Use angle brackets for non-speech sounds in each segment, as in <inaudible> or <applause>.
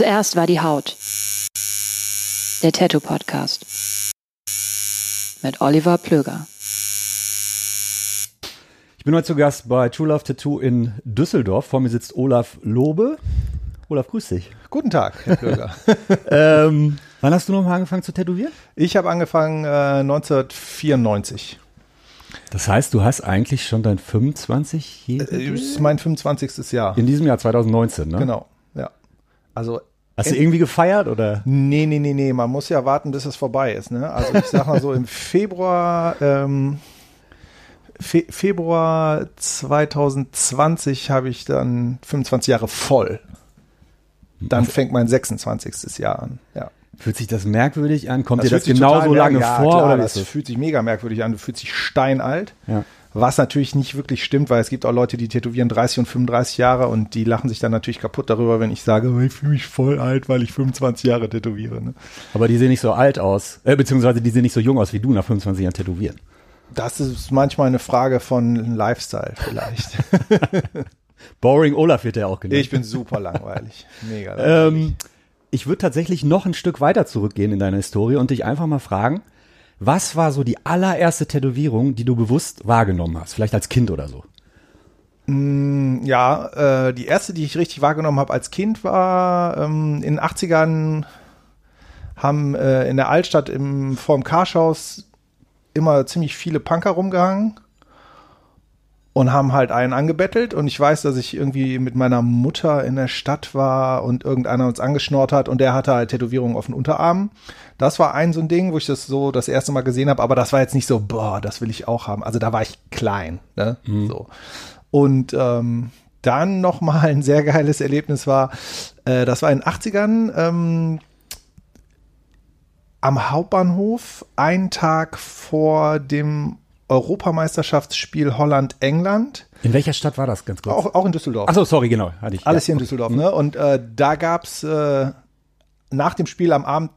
Zuerst war die Haut. Der Tattoo Podcast. Mit Oliver Plöger. Ich bin heute zu Gast bei True Love Tattoo in Düsseldorf. Vor mir sitzt Olaf Lobe. Olaf, grüß dich. Guten Tag, Herr Plöger. <laughs> ähm, wann hast du nochmal angefangen zu tätowieren? ich habe angefangen äh, 1994. Das heißt, du hast eigentlich schon dein 25 Äh, Das ist mein 25. Jahr. in diesem Jahr 2019, ne? Genau, ja. Also, Hast du irgendwie gefeiert oder? nee, nee, nee, nee, man muss ja warten, bis es vorbei ist. Ne? Also ich sag mal so, im Februar, ähm, Fe Februar 2020 habe ich dann 25 Jahre voll. Dann fängt mein 26. Jahr an, ja. Fühlt sich das merkwürdig an? Kommt dir fühlt das genauso lange ja, vor? Klar, oder das das? fühlt sich mega merkwürdig an. Du fühlst dich steinalt. Ja. Was natürlich nicht wirklich stimmt, weil es gibt auch Leute, die tätowieren 30 und 35 Jahre und die lachen sich dann natürlich kaputt darüber, wenn ich sage, oh, ich fühle mich voll alt, weil ich 25 Jahre tätowiere. Ne? Aber die sehen nicht so alt aus, äh, beziehungsweise die sehen nicht so jung aus wie du nach 25 Jahren tätowieren. Das ist manchmal eine Frage von Lifestyle vielleicht. <laughs> <laughs> Boring Olaf wird ja auch genannt. ich bin super langweilig. Mega langweilig. Ähm, ich würde tatsächlich noch ein Stück weiter zurückgehen in deiner Historie und dich einfach mal fragen, was war so die allererste Tätowierung, die du bewusst wahrgenommen hast? Vielleicht als Kind oder so. Ja, äh, die erste, die ich richtig wahrgenommen habe als Kind, war ähm, in den 80ern haben äh, in der Altstadt im, vorm Karschhaus immer ziemlich viele Punker rumgehangen und haben halt einen angebettelt. Und ich weiß, dass ich irgendwie mit meiner Mutter in der Stadt war und irgendeiner uns angeschnort hat und der hatte halt Tätowierungen auf den Unterarmen. Das war ein so ein Ding, wo ich das so das erste Mal gesehen habe, aber das war jetzt nicht so, boah, das will ich auch haben. Also da war ich klein, ne? So. Und ähm, dann noch mal ein sehr geiles Erlebnis war, äh, das war in den 80ern ähm, am Hauptbahnhof, einen Tag vor dem Europameisterschaftsspiel Holland-England, In welcher Stadt war das ganz kurz? auch, auch in Düsseldorf. Achso, sorry, genau. Hatte ich, Alles ja. hier in Düsseldorf, ne? Und äh, da gab's äh, nach dem Spiel am Abend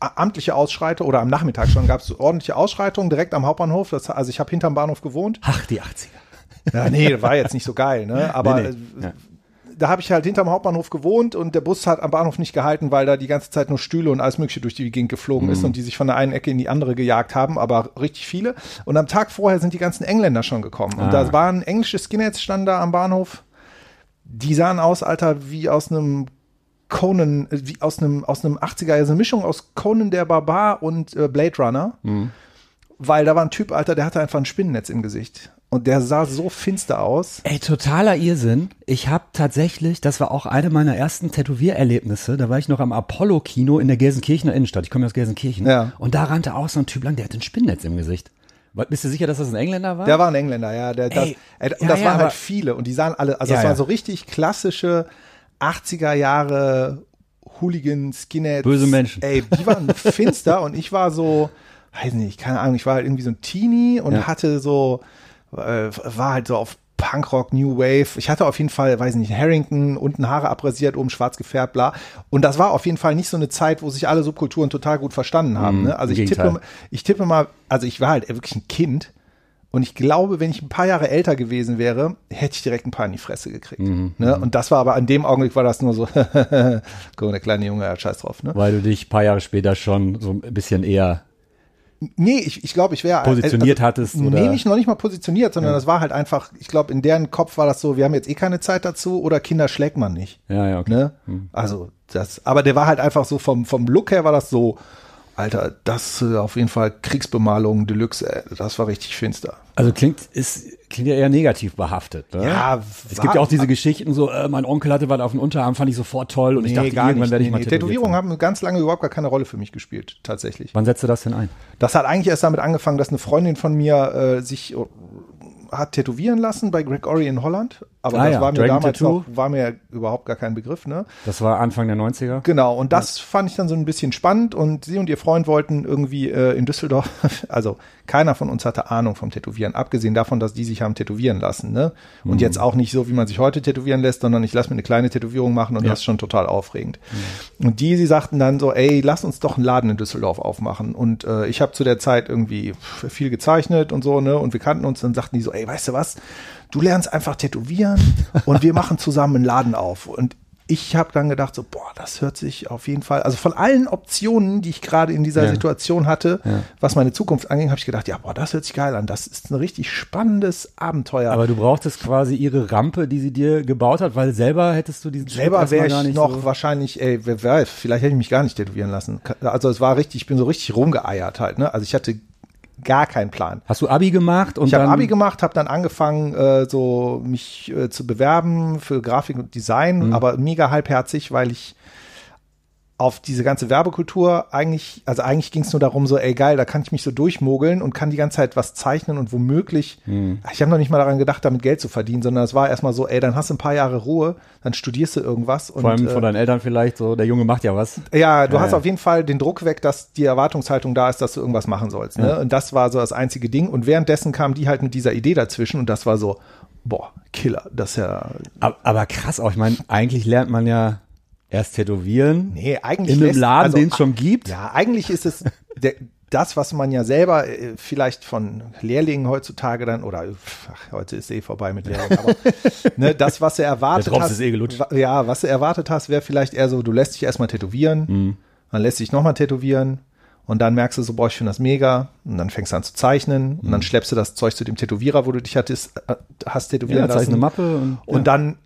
amtliche Ausschreitungen oder am Nachmittag schon gab's ordentliche Ausschreitungen direkt am Hauptbahnhof. Das, also ich habe hinterm Bahnhof gewohnt. Ach, die 80er. Ja, nee, war jetzt nicht so geil, ne? Aber Nee, nee. äh, Ja. da habe ich halt hinterm Hauptbahnhof gewohnt und der Bus hat am Bahnhof nicht gehalten, weil da die ganze Zeit nur Stühle und alles Mögliche durch die Gegend geflogen Mhm. ist und die sich von der einen Ecke in die andere gejagt haben, aber richtig viele. Und am Tag vorher sind die ganzen Engländer schon gekommen. Und Ah. da waren englische Skinheads standen da am Bahnhof. Die sahen aus, Alter, wie aus einem Conan, äh, wie aus einem, aus einem 80er, also eine Mischung aus Conan der Barbar und äh, Blade Runner. Mhm. Weil da war ein Typ, Alter, der hatte einfach ein Spinnennetz im Gesicht. Und der sah so finster aus. Ey, totaler Irrsinn. Ich habe tatsächlich, das war auch eine meiner ersten Tätowiererlebnisse, da war ich noch am Apollo-Kino in der Gelsenkirchener Innenstadt. Ich komme ja aus Gelsenkirchen. Ja. Und da rannte auch so ein Typ lang, der hatte ein Spinnnetz im Gesicht. Bist du sicher, dass das ein Engländer war? Der war ein Engländer, ja. Der, das, Ey, äh, und ja, das ja, waren aber- halt viele und die sahen alle, also Ja, das ja. waren so richtig klassische 80er Jahre Hooligan, Skinheads. Böse Menschen. Ey, die waren <laughs> finster und ich war so, weiß nicht, keine Ahnung, ich war halt irgendwie so ein Teenie und Ja. hatte so, äh, war halt so auf Punkrock, New Wave. Ich hatte auf jeden Fall, weiß nicht, Harrington, unten Haare abrasiert, oben schwarz gefärbt, bla. Und das war auf jeden Fall nicht so eine Zeit, wo sich alle Subkulturen total gut verstanden haben. Ne? Also ich tippe, ich tippe mal, also ich war halt wirklich ein Kind. Und ich glaube, wenn ich ein paar Jahre älter gewesen wäre, hätte ich direkt ein paar in die Fresse gekriegt. ne? Und das war aber an dem Augenblick war das nur so, <laughs> guck, der kleine Junge, ja, scheiß drauf. Ne? Weil du dich ein paar Jahre später schon so ein bisschen eher Nee, ich, ich glaube, ich wäre Positioniert hattest, Nee, oder? nicht noch nicht mal positioniert, sondern das war halt einfach, ich glaube, in deren Kopf war das so, wir haben jetzt eh keine Zeit dazu oder Kinder schlägt man nicht. Ja, ja, okay. Ne? Also das, aber der war halt einfach so vom, vom Look her war das so, Alter, das äh, auf jeden Fall Kriegsbemalung Deluxe, äh, das war richtig finster. Also klingt, ist, klingt ja eher negativ behaftet. Ne? Ja, es gibt ja auch diese Geschichten, so, äh, mein Onkel hatte was auf dem Unterarm, fand ich sofort toll und ich dachte, irgendwann werde ich mal tätowiert Tätowierungen haben ganz lange überhaupt gar keine Rolle für mich gespielt, tatsächlich. Wann setzt du das denn ein? Das hat eigentlich erst damit angefangen, dass eine Freundin von mir äh, sich äh, hat tätowieren lassen bei Gregory in Holland. Aber Ah das ja, war mir Dragon damals noch, war mir überhaupt gar kein Begriff, ne? Das war Anfang der 90er. Genau, und das fand ich dann so ein bisschen spannend und sie und ihr Freund wollten irgendwie äh, in Düsseldorf, <laughs> also keiner von uns hatte Ahnung vom Tätowieren, abgesehen davon, dass die sich haben tätowieren lassen, ne? Und Mhm. jetzt auch nicht so, wie man sich heute tätowieren lässt, sondern ich lasse mir eine kleine Tätowierung machen und Ja. das ist schon total aufregend. Mhm. Und die, sie sagten dann so, ey, lass uns doch einen Laden in Düsseldorf aufmachen. Und äh, ich habe zu der Zeit irgendwie viel gezeichnet und so, ne? Und wir kannten uns, dann sagten die so, ey, weißt du was? Du lernst einfach tätowieren und wir machen zusammen einen Laden auf. Und ich habe dann gedacht, so, boah, das hört sich auf jeden Fall, also von allen Optionen, die ich gerade in dieser Ja. Situation hatte, Ja. was meine Zukunft anging, habe ich gedacht, ja, boah, das hört sich geil an. Das ist ein richtig spannendes Abenteuer. Aber du brauchtest quasi ihre Rampe, die sie dir gebaut hat, weil selber hättest du diesen Selber wäre ich noch so wahrscheinlich, ey, wer weiß, vielleicht hätte ich mich gar nicht tätowieren lassen. Also es war richtig, ich bin so richtig rumgeeiert halt, ne? Also ich hatte gar keinen Plan. Hast du Abi gemacht und Ich habe Abi gemacht, habe dann angefangen, äh, so mich äh, zu bewerben für Grafik und Design, Mhm. aber mega halbherzig, weil ich auf diese ganze Werbekultur eigentlich, also eigentlich ging es nur darum, so, ey geil, da kann ich mich so durchmogeln und kann die ganze Zeit was zeichnen und womöglich, Mhm. ich habe noch nicht mal daran gedacht, damit Geld zu verdienen, sondern es war erstmal so, ey, dann hast du ein paar Jahre Ruhe, dann studierst du irgendwas und vor allem äh, von deinen Eltern vielleicht so, der Junge macht ja was. ja, du Ja, hast ja. auf jeden Fall den Druck weg, dass die Erwartungshaltung da ist, dass du irgendwas machen sollst. Ne? Ja. Und das war so das einzige Ding. Und währenddessen kam die halt mit dieser Idee dazwischen und das war so, boah, Killer. Das ist ja. Aber, aber krass auch, ich meine, eigentlich lernt man ja erst tätowieren Nee, eigentlich. in einem lässt- Laden, also, den es schon gibt. Ja, eigentlich ist es <laughs> der, das, was man ja selber äh, vielleicht von Lehrlingen heutzutage dann, oder ach, heute ist eh vorbei mit Lehrlingen, aber <laughs> ne, das, was du erwartet hast. ist eh gelutscht. Ja, was du erwartet hast, wäre vielleicht eher so, du lässt dich erstmal tätowieren, Mhm. dann lässt dich nochmal tätowieren und dann merkst du so, boah, ich finde das mega und dann fängst du an zu zeichnen und dann schleppst du das Zeug zu dem Tätowierer, wo du dich hattest, äh, hast tätowieren Ja, lassen. eine Mappe und, Und ja. dann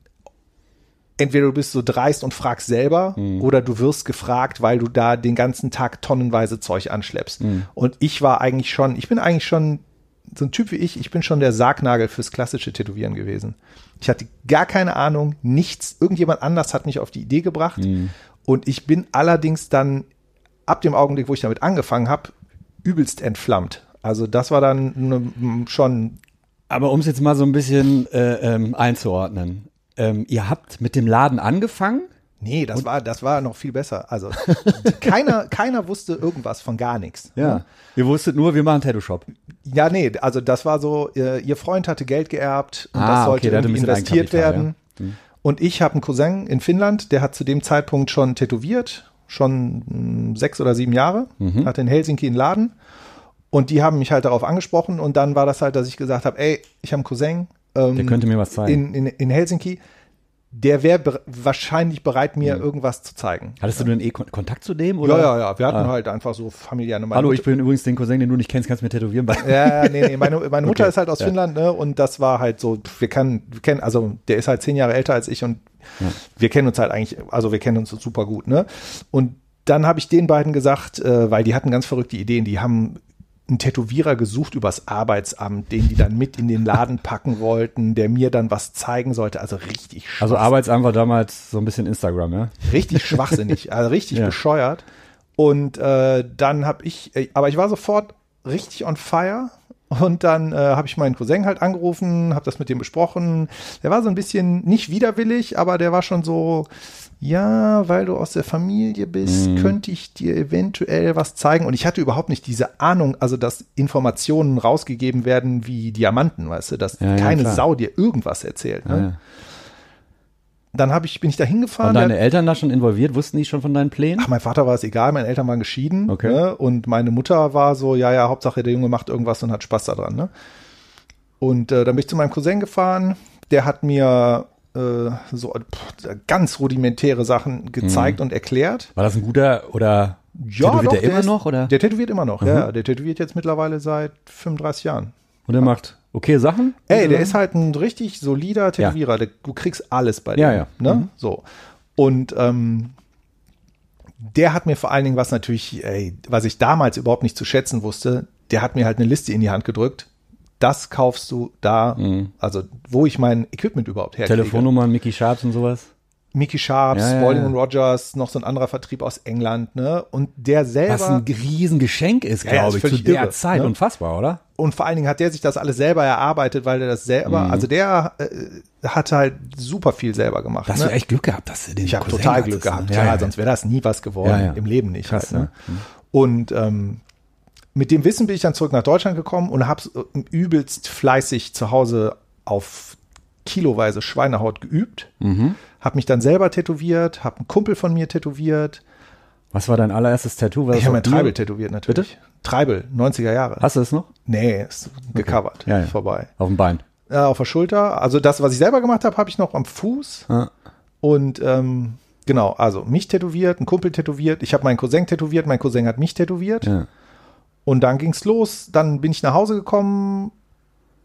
entweder du bist so dreist und fragst selber Mhm. oder du wirst gefragt, weil du da den ganzen Tag tonnenweise Zeug anschleppst. Mhm. Und ich war eigentlich schon, ich bin eigentlich schon so ein Typ wie ich, ich bin schon der Sargnagel fürs klassische Tätowieren gewesen. Ich hatte gar keine Ahnung, nichts, irgendjemand anders hat mich auf die Idee gebracht. Mhm. Und ich bin allerdings dann ab dem Augenblick, wo ich damit angefangen habe, übelst entflammt. Also das war dann ne, schon Aber um es jetzt mal so ein bisschen äh, ähm, einzuordnen. Ähm, ihr habt mit dem Laden angefangen? Nee, das war, das war noch viel besser. Also <laughs> keiner, keiner wusste irgendwas von gar nichts. ne? Ihr wusstet nur, wir machen Tattoo-Shop. Ja, nee, also das war so, ihr Freund hatte Geld geerbt und Ah, das sollte okay, irgendwie investiert werden. Und ich habe einen Cousin in Finnland, der hat zu dem Zeitpunkt schon tätowiert, schon mh, sechs oder sieben Jahre, Mhm. hatte in Helsinki einen Laden. Und die haben mich halt darauf angesprochen und dann war das halt, dass ich gesagt habe, ey, ich habe einen Cousin. Ähm, Der könnte mir was zeigen. in, in, in Helsinki. Der wäre be wahrscheinlich bereit, mir Mhm. irgendwas zu zeigen. Hattest du denn eh Kon Kontakt zu dem? Oder? Ja, ja, ja. Wir hatten Ah. halt einfach so familiäre meine Hallo, ich bin übrigens den Cousin, den du nicht kennst, kannst mir tätowieren. Ja, ja, nee, nee. Meine, meine <laughs> Mutter Okay, ist halt aus ja. Finnland, ne? Und das war halt so, wir kennen, wir kennen, also der ist halt zehn Jahre älter als ich und wir kennen uns halt eigentlich, also wir kennen uns super gut, ne? Und dann habe ich den beiden gesagt, äh, weil die hatten ganz verrückte Ideen, die haben einen Tätowierer gesucht übers Arbeitsamt, den die dann mit in den Laden packen wollten, der mir dann was zeigen sollte. Also richtig also schwach- Arbeitsamt war damals so ein bisschen Instagram, ja? Richtig schwachsinnig, <laughs> also richtig Ja. bescheuert. Und äh, dann habe ich, äh, aber ich war sofort richtig on fire Und dann äh, habe ich meinen Cousin halt angerufen, habe das mit dem besprochen. Der war so ein bisschen nicht widerwillig, aber der war schon so, ja, weil du aus der Familie bist, Mhm. könnte ich dir eventuell was zeigen. Und ich hatte überhaupt nicht diese Ahnung, also dass Informationen rausgegeben werden wie Diamanten, weißt du, dass Ja, ja, keine klar. Sau dir irgendwas erzählt. Ne? Ja, ja. Dann hab ich, bin ich da hingefahren. Waren deine der- Eltern da schon involviert? Wussten die schon von deinen Plänen? Ach, mein Vater war es egal, meine Eltern waren geschieden. Okay. Ne? Und meine Mutter war so, ja, ja, Hauptsache der Junge macht irgendwas und hat Spaß daran. Ne? Und äh, dann bin ich zu meinem Cousin gefahren. Der hat mir äh, so pff, ganz rudimentäre Sachen gezeigt und erklärt. War das ein guter oder tätowiert doch, der immer ist- noch? Oder? Der tätowiert immer noch, Mhm. ja, ja. Der tätowiert jetzt mittlerweile seit 35 Jahren. Und der macht okay Sachen? Ey, der ist halt ein richtig solider Tätowierer. Der, du kriegst alles bei dem. Ja, ja. Ne? Mhm. So. Und ähm, der hat mir vor allen Dingen was natürlich, ey, was ich damals überhaupt nicht zu schätzen wusste, der hat mir halt eine Liste in die Hand gedrückt. Das kaufst du da, also wo ich mein Equipment überhaupt herkriege. Telefonnummern, Mickey Sharps und sowas? Mickey Sharps, Ja, ja, Spalding und Rogers, noch so ein anderer Vertrieb aus England, ne? Und der selber. Was ein Riesengeschenk ist, Ja, glaube ich, zu der irre, Zeit. ne? Unfassbar, oder? Und vor allen Dingen hat der sich das alles selber erarbeitet, weil er das selber, Mhm. also der äh, hat halt super viel selber gemacht. Hast ne? du echt Glück gehabt, dass du den Ich habe total Glück ne? gehabt. Ja, Ja, sonst wäre das nie was geworden. Im Leben nicht. Krass, halt, ne? ne? Und ähm, mit dem Wissen bin ich dann zurück nach Deutschland gekommen und habe übelst fleißig zu Hause auf kiloweise Schweinehaut geübt. Mhm. Habe mich dann selber tätowiert, habe einen Kumpel von mir tätowiert. Was war dein allererstes Tattoo? War das Ich habe du? Treibel tätowiert natürlich. Treibel, 90er Jahre. Hast du es noch? Nee, ist gecovert. Ja, ja. Vorbei. Auf dem Bein. Ja, auf der Schulter. Also das, was ich selber gemacht habe, habe ich noch am Fuß. Ja. Und ähm, genau, also mich tätowiert, ein Kumpel tätowiert. Ich habe meinen Cousin tätowiert, mein Cousin hat mich tätowiert. Ja. Und dann ging's los. Dann bin ich nach Hause gekommen,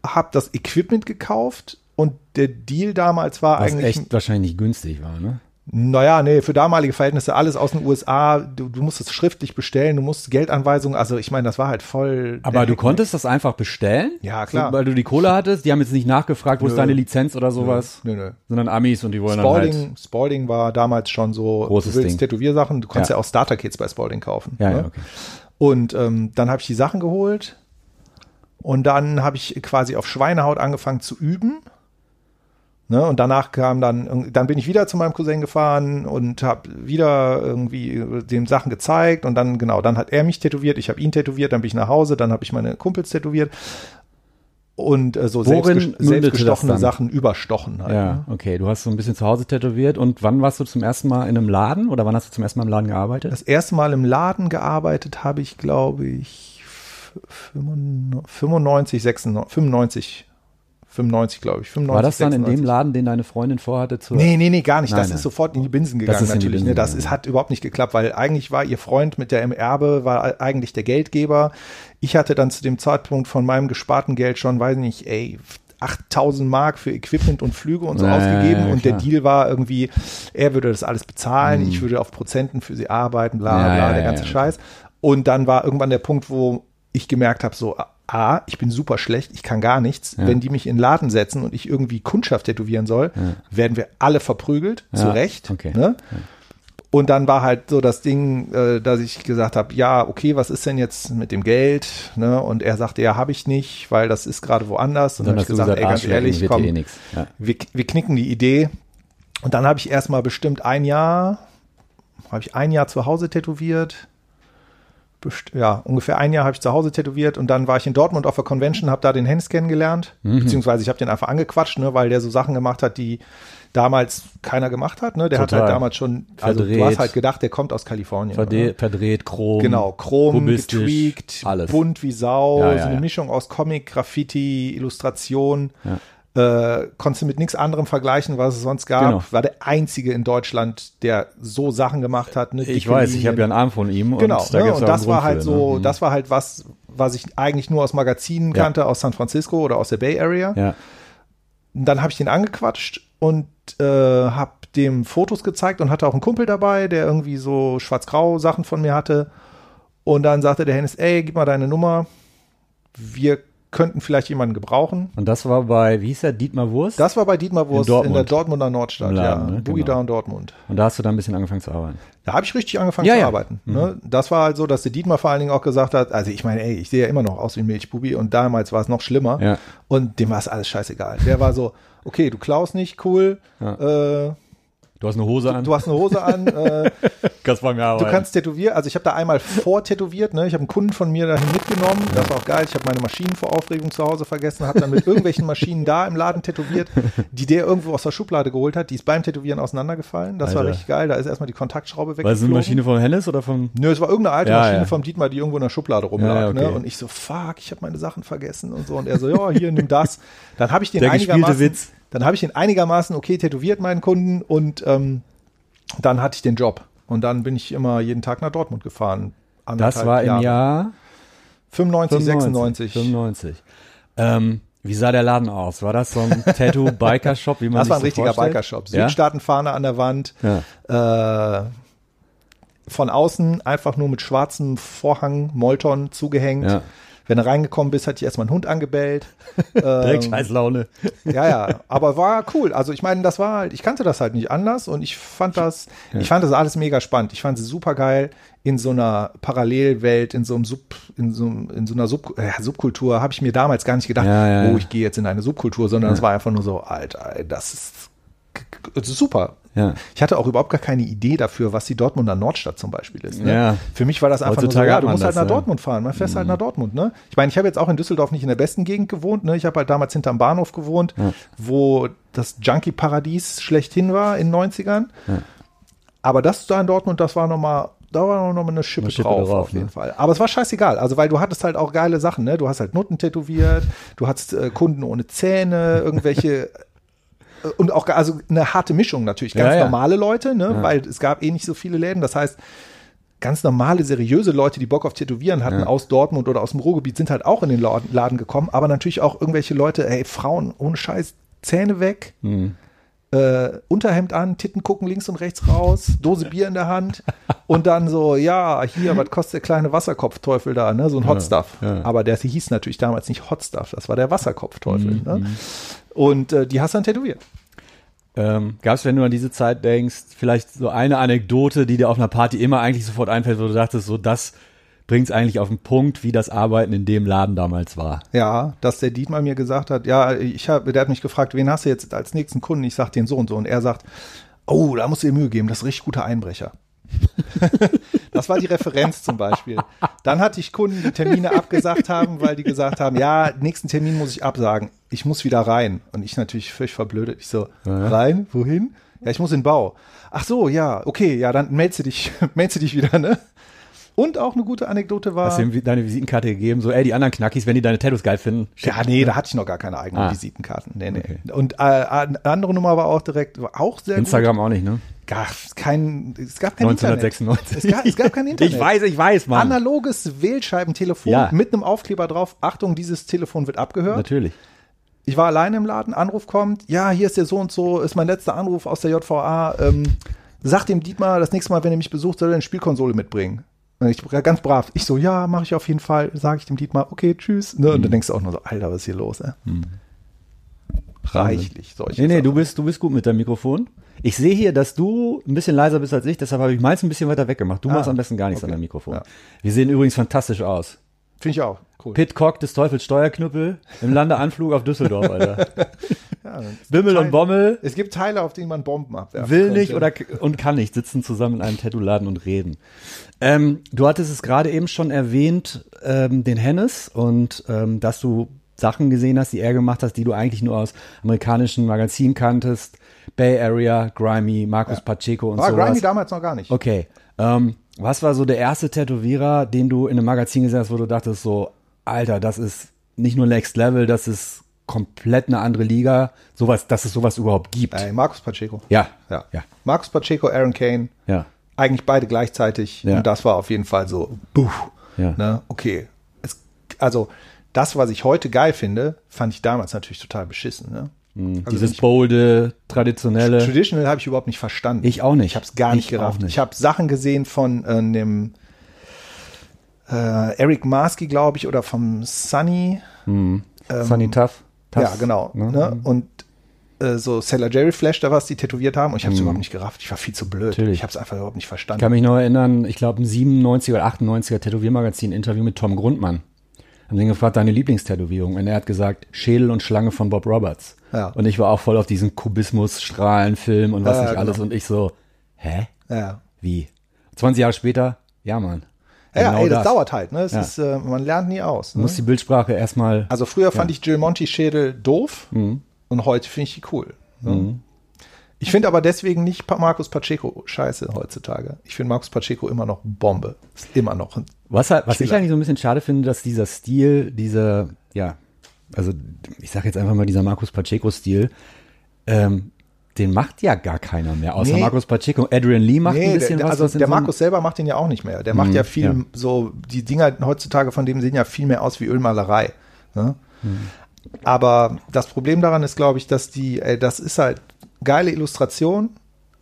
habe das Equipment gekauft. Und der Deal damals war Was eigentlich, echt wahrscheinlich nicht günstig war, ne? naja, nee, für damalige Verhältnisse alles aus den USA. Du, du musst es schriftlich bestellen, du musst Geldanweisungen. Also ich meine, das war halt voll. Aber du Heck- konntest das einfach bestellen? Ja, klar. So, weil du die Kohle hattest? Die haben jetzt nicht nachgefragt, wo ist Nö. deine Lizenz oder sowas? Nö, nö. Sondern Amis und die wollen dann halt. Spalding, Spalding war damals schon so, Großes du willst Ding. Tätowiersachen, du kannst ja, Ja. auch Starter-Kits bei Spalding kaufen. Ja, ne? ja, okay. Und ähm, dann habe ich die Sachen geholt und dann habe ich quasi auf Schweinehaut angefangen zu üben. Ne, und danach kam dann, dann bin ich wieder zu meinem Cousin gefahren und habe wieder irgendwie dem Sachen gezeigt und dann, genau, dann hat er mich tätowiert, ich habe ihn tätowiert, dann bin ich nach Hause, dann habe ich meine Kumpels tätowiert und äh, so selbstges- selbstgestochene? Sachen überstochen halt. Ja, ne? okay. Du hast so ein bisschen zu Hause tätowiert. Und wann warst du zum ersten Mal in einem Laden? Oder wann hast du zum ersten Mal im Laden gearbeitet? Das erste Mal im Laden gearbeitet habe ich, glaube ich, 95, 96, 95, 95, glaube ich. 95, war das dann in dem 96. Laden, den deine Freundin vorhatte? Zu Nee, nee, nee, gar nicht. Nein, das nein. ist sofort in die Binsen gegangen, die natürlich. Binsen ne? Das gegangen, ist, hat überhaupt nicht geklappt, weil eigentlich war ihr Freund mit der im Erbe, war eigentlich der Geldgeber. Ich hatte dann zu dem Zeitpunkt von meinem gesparten Geld schon, weiß nicht, ey, 8000 Mark für Equipment und Flüge und so Ja, ausgegeben. ja, und der. Deal war irgendwie, er würde das alles bezahlen, ich würde auf Prozenten für sie arbeiten, bla, Ja, bla, ja, der ja, ganze ja. Scheiß. Und dann war irgendwann der Punkt, wo ich gemerkt habe, so, A, ich bin super schlecht, ich kann gar nichts. Wenn die mich in den Laden setzen und ich irgendwie Kundschaft tätowieren soll, werden wir alle verprügelt, zu Ja, Recht. okay. Ne? Und dann war halt so das Ding, äh, dass ich gesagt habe, ja, okay, was ist denn jetzt mit dem Geld? Ne? Und er sagte, ja, habe ich nicht, weil das ist gerade woanders. Und dann dann habe ich gesagt, gesagt, ey, ganz Arschlecken, ehrlich, komm, eh. Ja. wir, wir knicken die Idee. Und dann habe ich erstmal bestimmt ein Jahr, habe ich ein Jahr zu Hause tätowiert. Ja, ungefähr ein Jahr habe ich zu Hause tätowiert und dann war ich in Dortmund auf der Convention, habe da den Hennis kennengelernt, Mhm. beziehungsweise ich habe den einfach angequatscht, ne, weil der so Sachen gemacht hat, die damals keiner gemacht hat. Ne? Der hat Total. halt damals schon, also du Verdreht. hast halt gedacht, der kommt aus Kalifornien. Verde verdreht, Chrom. Genau, Chrom, getweakt, alles. bunt wie Sau, Ja, ja, so eine ja. Mischung aus Comic, Graffiti, Illustration. Äh, konntest du mit nichts anderem vergleichen, was es sonst gab. Genau. War der einzige in Deutschland, der so Sachen gemacht hat. Ne? Ich dicke weiß, ich habe ja einen Arm von ihm. Genau, und, da ne? und das war halt für, so, ne? das war halt was, was ich eigentlich nur aus Magazinen Ja. kannte, aus San Francisco oder aus der Bay Area. Ja. Und dann habe ich den angequatscht und äh, habe dem Fotos gezeigt und hatte auch einen Kumpel dabei, der irgendwie so schwarz-grau Sachen von mir hatte. Und dann sagte der Hennis, ey, gib mal deine Nummer. Wir könnten vielleicht jemanden gebrauchen. Und das war bei, wie hieß der, Dietmar Wurst? Das war bei Dietmar Wurst in, Dortmund. der Dortmunder Nordstadt, Laden, ja. ne? Boogie Genau. Down Dortmund. Und da hast du dann ein bisschen angefangen zu arbeiten. Da habe ich richtig angefangen Ja, zu ja. arbeiten. Ne? Das war halt so, dass der Dietmar vor allen Dingen auch gesagt hat, also ich meine, ey, ich sehe ja immer noch aus wie ein Milchbubi und damals war es noch schlimmer. Ja. Und dem war es alles scheißegal. Der war so, okay, du klaust nicht, cool. Äh, Du hast eine Hose an. du hast eine Hose an. Äh, <laughs> kannst bei mir du arbeiten. kannst tätowieren. Also ich habe da einmal vortätowiert. Ne? Ich habe einen Kunden von mir dahin mitgenommen. Das war auch geil. Ich habe meine Maschinen vor Aufregung zu Hause vergessen. Habe dann mit irgendwelchen Maschinen da im Laden tätowiert, die der irgendwo aus der Schublade geholt hat. Die ist beim Tätowieren auseinandergefallen. Das war Alter. richtig geil. Da ist erstmal die Kontaktschraube War das eine Maschine von Hennes oder von. Nö, es war irgendeine alte Ja, Maschine ja. vom Dietmar, die irgendwo in der Schublade rumlag. Ja, okay. ne? Und ich so, fuck, ich habe meine Sachen vergessen und so. Und er so, ja, hier, nimm das. Dann habe ich den Der gespielte einigermaßen, Witz. Dann habe ich den einigermaßen okay tätowiert, meinen Kunden. Und ähm, dann hatte ich den Job. Und dann bin ich immer jeden Tag nach Dortmund gefahren. Das war im Jahre. Jahr 95, 96. 95. Ähm, wie sah der Laden aus? War das so ein <laughs> Tattoo-Biker-Shop, wie man Das war ein so richtiger? Bikershop. Ja? Südstaatenfahne an der Wand. Ja. Äh, von außen einfach nur mit schwarzem Vorhang, Molton zugehängt. Ja. Wenn du reingekommen bist, hat dich erstmal ein Hund angebellt. <laughs> Direkt Ähm, scheiß Laune. Ja, ja, aber war cool. Also ich meine, das war halt, ich kannte das halt nicht anders und ich fand das, ich fand das alles mega spannend. Ich fand es super geil in so einer Parallelwelt, in so einem Sub, in so, in so einer Sub, äh, Subkultur, habe ich mir damals gar nicht gedacht, Ja, ja, oh, ja. ich gehe jetzt in eine Subkultur, sondern es war einfach nur so, Alter, das ist, das ist super. Ja. Ich hatte auch überhaupt gar keine Idee dafür, was die Dortmunder Nordstadt zum Beispiel ist. Ne? Ja. Für mich war das einfach Heutzutage nur so, ja, du musst halt nach ja. Dortmund fahren, man fährst halt nach Dortmund. Ne? Ich meine, ich habe jetzt auch in Düsseldorf nicht in der besten Gegend gewohnt. Ne? Ich habe halt damals hinterm Bahnhof gewohnt, wo das Junkie-Paradies schlechthin war in den 90ern. Aber das da in Dortmund, das war nochmal, da war noch mal eine Schippe, Eine Schippe drauf, drauf, auf jeden ne? Fall. Aber es war scheißegal, also weil du hattest halt auch geile Sachen, ne? Du hast halt Nutten tätowiert, du hattest äh, Kunden ohne Zähne, irgendwelche <laughs> und auch also eine harte Mischung natürlich, ganz Ja, ja. normale Leute, ne? Weil es gab eh nicht so viele Läden. Das heißt, ganz normale, seriöse Leute, die Bock auf Tätowieren hatten aus Dortmund oder aus dem Ruhrgebiet, sind halt auch in den Laden, gekommen, aber natürlich auch irgendwelche Leute, ey, Frauen ohne Scheiß, Zähne weg, äh, Unterhemd an, Titten gucken links und rechts raus, Dose Bier in der Hand und dann so, ja, hier, was kostet der kleine Wasserkopfteufel da, ne? So ein Hot Stuff. ja. Aber der hieß natürlich damals nicht Hot Stuff, das war der Wasserkopfteufel. Ne? Und äh, die hast du dann tätowiert. Ähm, Gab es, wenn du an diese Zeit denkst, vielleicht so eine Anekdote, die dir auf einer Party immer eigentlich sofort einfällt, wo du dachtest, so das bringt es eigentlich auf den Punkt, wie das Arbeiten in dem Laden damals war. Ja, dass der Dietmar mir gesagt hat, ja, ich hab, der hat mich gefragt, wen hast du jetzt als nächsten Kunden? Ich sag den so und so. Und er sagt, oh, da musst du dir Mühe geben, das ist richtig guter Einbrecher. <laughs> das war die Referenz zum Beispiel. Dann hatte ich Kunden, die Termine abgesagt haben, weil die gesagt haben, ja, nächsten Termin muss ich absagen. Ich muss wieder rein. Und ich natürlich völlig verblödet. Ich so, rein? Wohin? Ja, ich muss in den Bau. Ach so, ja, okay, ja, dann meldest du dich, <laughs> meldest du dich wieder, ne? Und auch eine gute Anekdote war. Hast du ihm deine Visitenkarte gegeben, so, ey, die anderen Knackis, wenn die deine Tattoos geil finden, Ja, nee, da hatte ich noch gar keine eigenen Ah. Visitenkarten. Nee, nee. Und äh, eine andere Nummer war auch direkt, war auch sehr Instagram auch nicht, ne? gut. Gar kein, es gab kein Internet. 1996. Es gab, es gab kein <laughs> Internet. Ich weiß, ich weiß, Mann. Analoges Wählscheibentelefon Ja. mit einem Aufkleber drauf. Achtung, dieses Telefon wird abgehört. Natürlich. Ich war alleine im Laden, Anruf kommt. Ja, hier ist der so und so, ist mein letzter Anruf aus der JVA. Ähm, sag dem Dietmar, das nächste Mal, wenn er mich besucht, soll er eine Spielkonsole mitbringen. Und ich ganz brav. Ich so, ja, mache ich auf jeden Fall. Sage ich dem Dietmar, okay, tschüss. Ne? Und Mhm. dann denkst du auch nur so, Alter, was ist hier los? Ey? Reichlich solche Nee, nee, Sachen. du bist, du bist gut mit deinem Mikrofon. Ich sehe hier, dass du ein bisschen leiser bist als ich, deshalb habe ich meins ein bisschen weiter weggemacht. Du machst am besten gar nichts Ah, okay. an deinem Mikrofon. Ja. Wir sehen übrigens fantastisch aus. Finde ich auch. Cool. Pitcock des Teufels Steuerknüppel im Landeanflug auf Düsseldorf, Alter. <laughs> Ja, Bimmel gibt und Bommel, Es gibt Teile, auf denen man Bomben abwerfen will könnte. nicht oder und kann nicht, sitzen zusammen in einem Tattoo-Laden und reden. Ähm, du hattest es gerade eben schon erwähnt, ähm, den Hennes und ähm, dass du Sachen gesehen hast, die er gemacht hat, die du eigentlich nur aus amerikanischen Magazinen kanntest. Bay Area, Grimy, Marcus Pacheco und War sowas. Grimy damals noch gar nicht. Okay. Ähm, was war so der erste Tätowierer, den du in einem Magazin gesehen hast, wo du dachtest so, Alter, das ist nicht nur Next Level, das ist komplett eine andere Liga, sowas, dass es sowas überhaupt gibt. Äh, Markus Pacheco. ja, Ja. ja, Markus Pacheco, Aaron Kane. ja, Eigentlich beide gleichzeitig. Ja. Und das war auf jeden Fall so, buh. Ja. Ne? Okay. Es, also, das, was ich heute geil finde, fand ich damals natürlich total beschissen. Ne? Also Dieses ich- bolde, traditionelle. Traditional habe ich überhaupt nicht verstanden. Ich auch nicht. Ich habe es gar nicht Ich gerafft. nicht. Ich habe Sachen gesehen von äh, einem äh, Eric Marsky, glaube ich, oder vom Sunny. Mhm. Sunny Tough. Tough. Ja, genau. Ne? Ne? Und äh, so Sailor Jerry Flash, da was die tätowiert haben. Und ich habe es überhaupt nicht gerafft. Ich war viel zu blöd. Natürlich. Ich habe es einfach überhaupt nicht Ich verstanden. kann mich noch erinnern, ich glaube, ein 97er oder 98er Tätowiermagazin-Interview mit Tom Grundmann. Haben den gefragt, deine Lieblingstätowierung? Und er hat gesagt, Schädel und Schlange von Bob Roberts. Ja. Und ich war auch voll auf diesen Kubismus-Strahlenfilm und was Ja, nicht genau. alles. Und ich so, hä? ja. Wie? 20 Jahre später? Ja, Mann. Ja, Genau ey, das, dauert halt. Ne? Ist, äh, man lernt nie aus. Ne? musst die Bildsprache erstmal. Also früher fand ich Jill Monty Schädel doof Mhm. und heute finde ich die cool. Ne? Ich finde aber deswegen nicht Markus Pacheco scheiße heutzutage. Ich finde Markus Pacheco immer noch Bombe. Ist immer noch ein Was, halt, was ich eigentlich so ein bisschen schade finde, dass dieser Stil, dieser, ja, also ich sage jetzt einfach mal dieser Markus Pacheco-Stil, ähm, den macht ja gar keiner mehr, außer Nee. Markus Pacheco. Adrian Lee macht ein Nee, bisschen der, was. also der so Markus selber macht den ja auch nicht mehr. Der macht ja viel ja. so, die Dinger heutzutage von dem sehen ja viel mehr aus wie Ölmalerei. Ne? Aber das Problem daran ist, glaube ich, dass die, ey, das ist halt geile Illustration,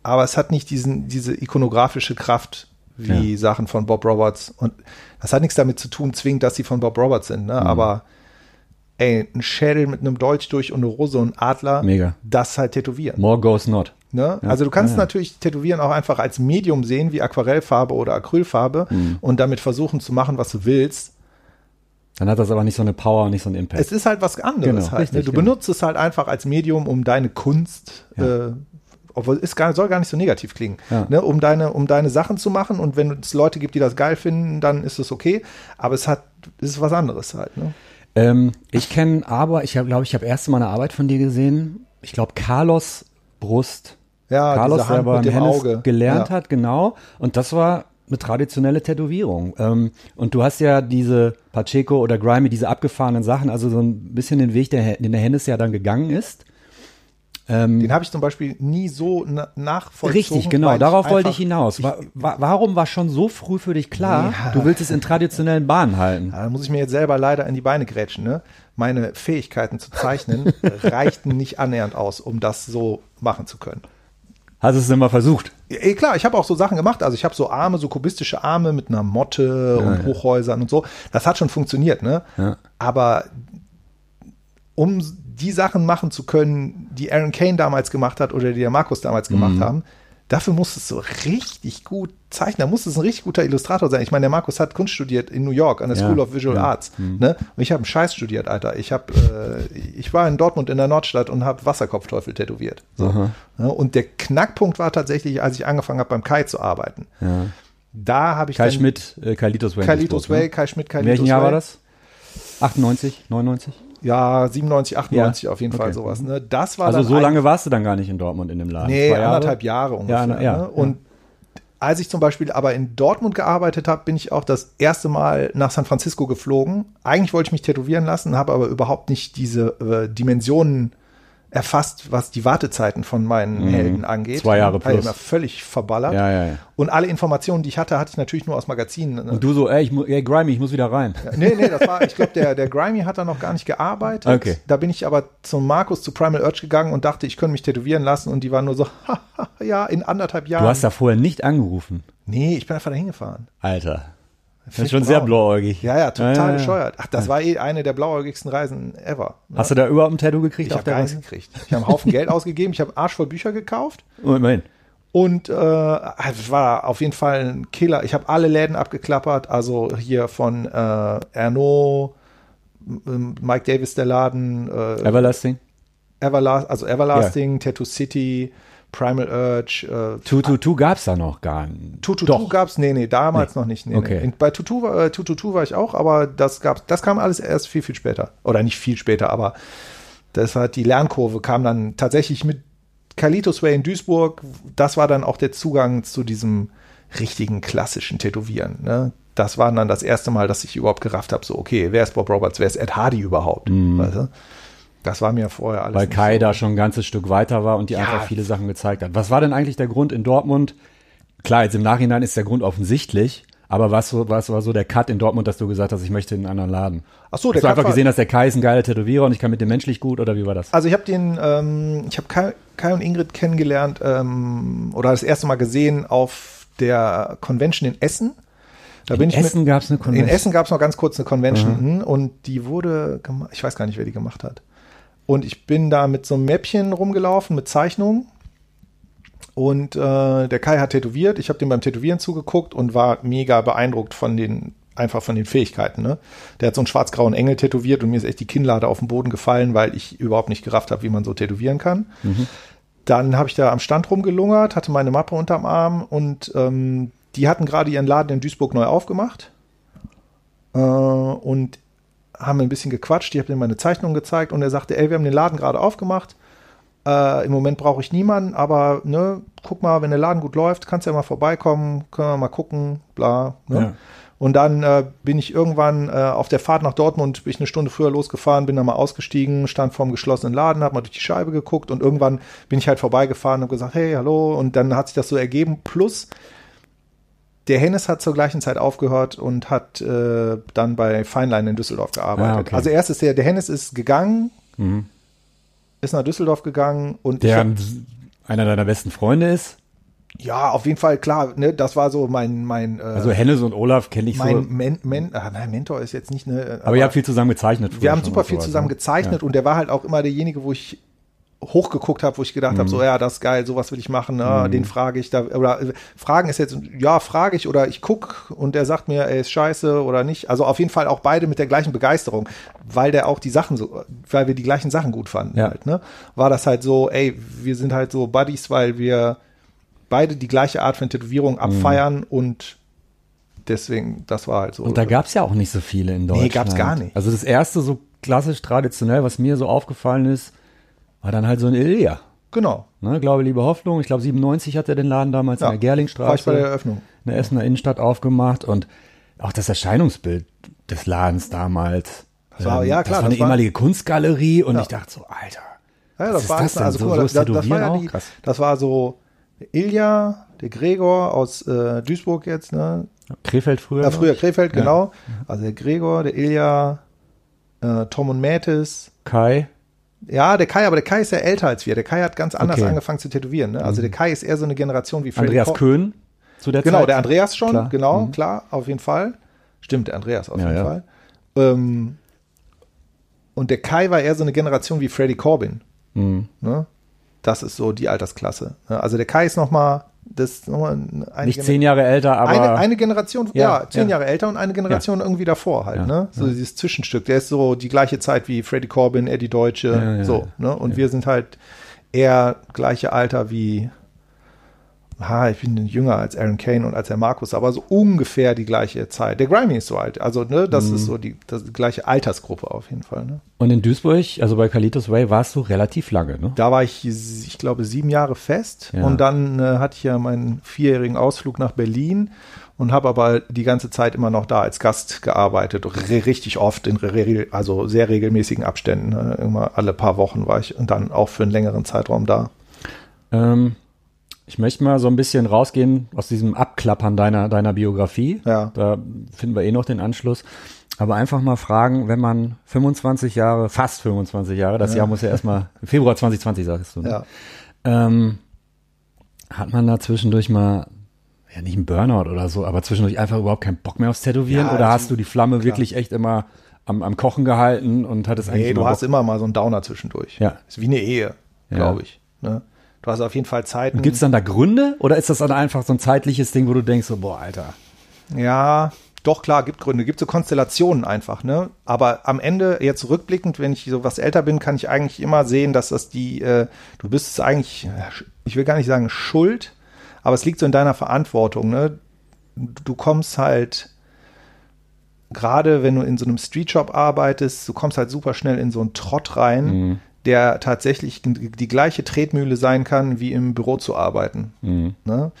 aber es hat nicht diesen, diese ikonografische Kraft wie Sachen von Bob Roberts. Und das hat nichts damit zu tun, zwingend, dass sie von Bob Roberts sind. Ne? Aber ey, ein Schädel mit einem Dolch durch und eine Rose und ein Adler, Mega. das halt tätowieren. More goes not. Ne? also du kannst ja, ja. natürlich Tätowieren auch einfach als Medium sehen, wie Aquarellfarbe oder Acrylfarbe Mhm. und damit versuchen zu machen, was du willst. Dann hat das aber nicht so eine Power nicht so einen Impact. Es ist halt was anderes Genau, halt. Ne? richtig, Du genau. benutzt es halt einfach als Medium, um deine Kunst, Ja. äh, obwohl es gar, soll gar nicht so negativ klingen, Ja. ne? um, deine, um deine Sachen zu machen und wenn es Leute gibt, die das geil finden, dann ist es okay. Aber es hat, es ist was anderes halt. Ne? Ähm, ich kenne aber, ich glaube ich, habe erste Mal eine Arbeit von dir gesehen. Ich glaube, Carlos Brust. Ja, Carlos diese Hand selber mit im dem Hennes Auge. gelernt Ja. hat, genau. Und das war eine traditionelle Tätowierung. Ähm, und du hast ja diese Pacheco oder Grimy, diese abgefahrenen Sachen, also so ein bisschen den Weg, der, den der Hennes ja dann gegangen ist. Ähm, Den habe ich zum Beispiel nie so na nachvollzogen. Richtig, genau. Darauf wollte ich hinaus. Wa wa warum war schon so früh für dich klar, Ja. du willst es in traditionellen Bahnen halten? Ja, da muss ich mir jetzt selber leider in die Beine grätschen. Ne? Meine Fähigkeiten zu zeichnen <laughs> reichten nicht annähernd aus, um das so machen zu können. Hast du es immer versucht? Ja, klar, ich habe auch so Sachen gemacht. Also ich habe so Arme, so kubistische Arme mit einer Motte und ja. Hochhäusern und so. Das hat schon funktioniert, ne? Ja. Aber um die Sachen machen zu können, die Aaron Kane damals gemacht hat oder die der Markus damals gemacht Mhm. haben, dafür musstest du richtig gut zeichnen. Da musstest du ein richtig guter Illustrator sein. Ich meine, der Markus hat Kunst studiert in New York an der Ja, School of Visual ja. Mhm. Arts. Ne? Und ich habe einen Scheiß studiert, Alter. Ich habe, äh, ich war in Dortmund in der Nordstadt und habe Wasserkopfteufel tätowiert. So. Ja, und der Knackpunkt war tatsächlich, als ich angefangen habe beim Kai zu arbeiten. Ja. Da habe ich Kai Schmidt, äh, Kalitos Way. Kalitos Duisburg, Way, Kai Schmidt, Ne? In Kalitos welchem Jahr Way. war das? 98, 99? Ja, 97, 98 auf jeden okay. Fall sowas. Ne? Das war Also so lange warst du dann gar nicht in Dortmund in dem Laden? Nee, Zwei Jahre? anderthalb Jahre ungefähr. Ja, ja, ne? ja. Und als ich zum Beispiel aber in Dortmund gearbeitet habe, bin ich auch das erste Mal nach San Francisco geflogen. Eigentlich wollte ich mich tätowieren lassen, habe aber überhaupt nicht diese äh, Dimensionen erfasst, was die Wartezeiten von meinen Helden angeht. Mhm. Zwei Jahre plus. immer völlig verballert. Ja, ja, ja. Und alle Informationen, die ich hatte, hatte ich natürlich nur aus Magazinen. Ne? Und du so, ey, ich ey Grimy, ich muss wieder rein. Nee, nee, das war, ich glaube, der, der Grimy hat da noch gar nicht gearbeitet. Okay. Da bin ich aber zum Markus, zu Primal Urge gegangen und dachte, ich könnte mich tätowieren lassen und die waren nur so, <laughs> ja, in anderthalb Jahren. Du hast da vorher nicht angerufen. nee, ich bin einfach da hingefahren. Alter. Das ist schon sehr blauäugig. Ja, ja, total Ja, ja, ja. bescheuert. Ach, das war eh eine der blauäugigsten Reisen ever. ne? Hast du da überhaupt ein Tattoo gekriegt ich habe gar nichts gekriegt. Ich habe einen Haufen Geld ausgegeben, ich habe Arsch voll Bücher gekauft Oh, immerhin. und äh, es war auf jeden Fall ein Killer. Ich habe alle Läden abgeklappert, also hier von äh, Erno, Mike Davis der Laden, äh, Everlasting? Everlast, also Everlasting, Tattoo City, Primal Urge, äh, 222 gab's da noch gar nicht. Tututu Doch. gab's, nee, nee, damals noch nicht. Nee, Okay. nee. Bei Tutu, war- äh, Tututu war ich auch, aber das gab's, das kam alles erst viel, viel später. Oder nicht viel später, aber das hat die Lernkurve kam dann tatsächlich mit Kalitos Way in Duisburg. Das war dann auch der Zugang zu diesem richtigen klassischen Tätowieren. Ne? Das war dann das erste Mal, dass ich überhaupt gerafft habe, so, okay, wer ist Bob Roberts, wer ist Ed Hardy überhaupt? Weißt du? Das war mir vorher alles. Weil Kai so. da schon ein ganzes Stück weiter war und die ja. einfach viele Sachen gezeigt hat. Was war denn eigentlich der Grund in Dortmund? Klar, jetzt im Nachhinein ist der Grund offensichtlich. Aber was, was war so der Cut in Dortmund, dass du gesagt hast, ich möchte in einen anderen Laden? Ach so, hast der du Cut einfach gesehen, dass der Kai ist ein geiler Tätowierer und ich kann mit dem menschlich gut oder wie war das? Also ich habe den, ähm, ich habe Kai, Kai, und Ingrid kennengelernt ähm, oder das erste Mal gesehen auf der Convention in Essen. Da in Essen gab es eine Convention. In Essen gab es noch ganz kurz eine Convention mhm. und die wurde, ich weiß gar nicht, wer die gemacht hat. Und ich bin da mit so einem Mäppchen rumgelaufen, mit Zeichnungen. Und äh, der Kai hat tätowiert. Ich habe dem beim Tätowieren zugeguckt und war mega beeindruckt von den, einfach von den Fähigkeiten. Ne? Der hat so einen schwarz-grauen Engel tätowiert und mir ist echt die Kinnlade auf den Boden gefallen, weil ich überhaupt nicht gerafft habe, wie man so tätowieren kann. Mhm. Dann habe ich da am Stand rumgelungert, hatte meine Mappe unterm Arm und ähm, die hatten gerade ihren Laden in Duisburg neu aufgemacht. Äh, und haben ein bisschen gequatscht, ich habe ihm meine Zeichnung gezeigt und er sagte, ey, wir haben den Laden gerade aufgemacht, äh, im Moment brauche ich niemanden, aber ne, guck mal, wenn der Laden gut läuft, kannst du ja mal vorbeikommen, können wir mal gucken, bla. Ne? Ja. Und dann äh, bin ich irgendwann äh, auf der Fahrt nach Dortmund, bin ich eine Stunde früher losgefahren, bin dann mal ausgestiegen, stand vorm geschlossenen Laden, habe mal durch die Scheibe geguckt und irgendwann bin ich halt vorbeigefahren und gesagt, hey, hallo. Und dann hat sich das so ergeben. Plus, der Hennes hat zur gleichen Zeit aufgehört und hat äh, dann bei Feinlein in Düsseldorf gearbeitet. Ah, okay. Also erst ist der, der Hennes ist gegangen, mhm. ist nach Düsseldorf gegangen und der hab, einer deiner besten Freunde ist. Ja, auf jeden Fall, klar, ne, das war so mein, mein. Äh, also Hennes und Olaf kenne ich mein so. Men, Men, ah, Mentor ist jetzt nicht eine. Aber, aber ihr habt viel zusammen gezeichnet. Wir haben super viel ne? zusammen gezeichnet ja. und der war halt auch immer derjenige, wo ich hochgeguckt habe, wo ich gedacht mhm. habe, so ja, das ist geil, sowas will ich machen, na, mhm. den frage ich da oder äh, fragen ist jetzt ja, frage ich oder ich guck und er sagt mir, ey, ist scheiße oder nicht. Also auf jeden Fall auch beide mit der gleichen Begeisterung, weil der auch die Sachen so weil wir die gleichen Sachen gut fanden ja. halt, ne? War das halt so, ey, wir sind halt so Buddies, weil wir beide die gleiche Art von Tätowierung mhm. abfeiern mhm. und deswegen, das war halt so. Und da gab es ja auch nicht so viele in Deutschland. Nee, gab es gar nicht. Also das erste so klassisch traditionell, was mir so aufgefallen ist, war dann halt so ein Ilja. Genau. Ne, glaube, liebe Hoffnung. Ich glaube, 97 hat er den Laden damals ja, in der Gerlingstraße. War ich bei der Eröffnung. In der Essener Innenstadt aufgemacht und auch das Erscheinungsbild des Ladens damals. Das war, ähm, ja, klar. Das war eine das ehemalige war, Kunstgalerie und ja. ich dachte so, Alter. Ja, das, war das, also, so, cool, so das, das war ja die, das war so Ilja, der Gregor aus äh, Duisburg jetzt, ne? Krefeld früher. Ja, früher Krefeld, genau. Also der Gregor, der Ilja, äh, Tom und Mätis. Kai. Ja, der Kai, aber der Kai ist ja älter als wir. Der Kai hat ganz anders okay. angefangen zu tätowieren. Ne? Also mhm. der Kai ist eher so eine Generation wie Freddy Andreas Köhn zu der genau, Zeit. Genau, der Andreas schon, klar. genau, mhm. klar, auf jeden Fall. Stimmt, der Andreas auf ja, jeden ja. Fall. Ähm, und der Kai war eher so eine Generation wie Freddy Corbin. Mhm. Ne? Das ist so die Altersklasse. Ne? Also der Kai ist noch mal das nochmal eine Nicht Gener zehn Jahre älter, aber. Eine, eine Generation, ja, ja zehn ja. Jahre älter und eine Generation ja. irgendwie davor halt, ne? So dieses Zwischenstück. Der ist so die gleiche Zeit wie Freddie Corbin, Eddie Deutsche, so, ne? Und wir sind halt eher gleiche Alter wie ah, ich bin jünger als Aaron Kane und als der Markus, aber so ungefähr die gleiche Zeit. Der Grimy ist so alt, also ne, das mhm. ist so die, das, die, gleiche Altersgruppe auf jeden Fall. Ne? Und in Duisburg, also bei Carlitos Way, warst du relativ lange, ne? Da war ich, ich glaube, sieben Jahre fest ja. und dann äh, hatte ich ja meinen vierjährigen Ausflug nach Berlin und habe aber die ganze Zeit immer noch da als Gast gearbeitet, richtig oft, in also sehr regelmäßigen Abständen. Ne? Immer alle paar Wochen war ich und dann auch für einen längeren Zeitraum da. Ähm, ich möchte mal so ein bisschen rausgehen aus diesem Abklappern deiner, deiner Biografie. Ja. Da finden wir eh noch den Anschluss. Aber einfach mal fragen, wenn man 25 Jahre, fast 25 Jahre, das ja. Jahr muss ja erstmal, <laughs> Februar 2020 sagst du, ne? ja. Ähm, hat man da zwischendurch mal, ja nicht ein Burnout oder so, aber zwischendurch einfach überhaupt keinen Bock mehr aufs Tätowieren? Ja, oder also, hast du die Flamme klar. wirklich echt immer am, am Kochen gehalten und hattest nee, eigentlich. Nee, du hast immer mal so einen Downer zwischendurch. Ja. Ist wie eine Ehe, glaube ich. Ne? Du hast auf jeden Fall Zeit. Gibt es dann da Gründe oder ist das dann einfach so ein zeitliches Ding, wo du denkst, so, boah, Alter. Ja, doch klar, gibt Gründe, gibt so Konstellationen einfach, ne? Aber am Ende, jetzt rückblickend, wenn ich so was älter bin, kann ich eigentlich immer sehen, dass das die, äh, du bist es eigentlich, ich will gar nicht sagen schuld, aber es liegt so in deiner Verantwortung, ne? Du kommst halt, gerade wenn du in so einem Streetshop arbeitest, du kommst halt super schnell in so einen Trott rein, mhm der tatsächlich die gleiche Tretmühle sein kann, wie im Büro zu arbeiten. Mhm. Ne?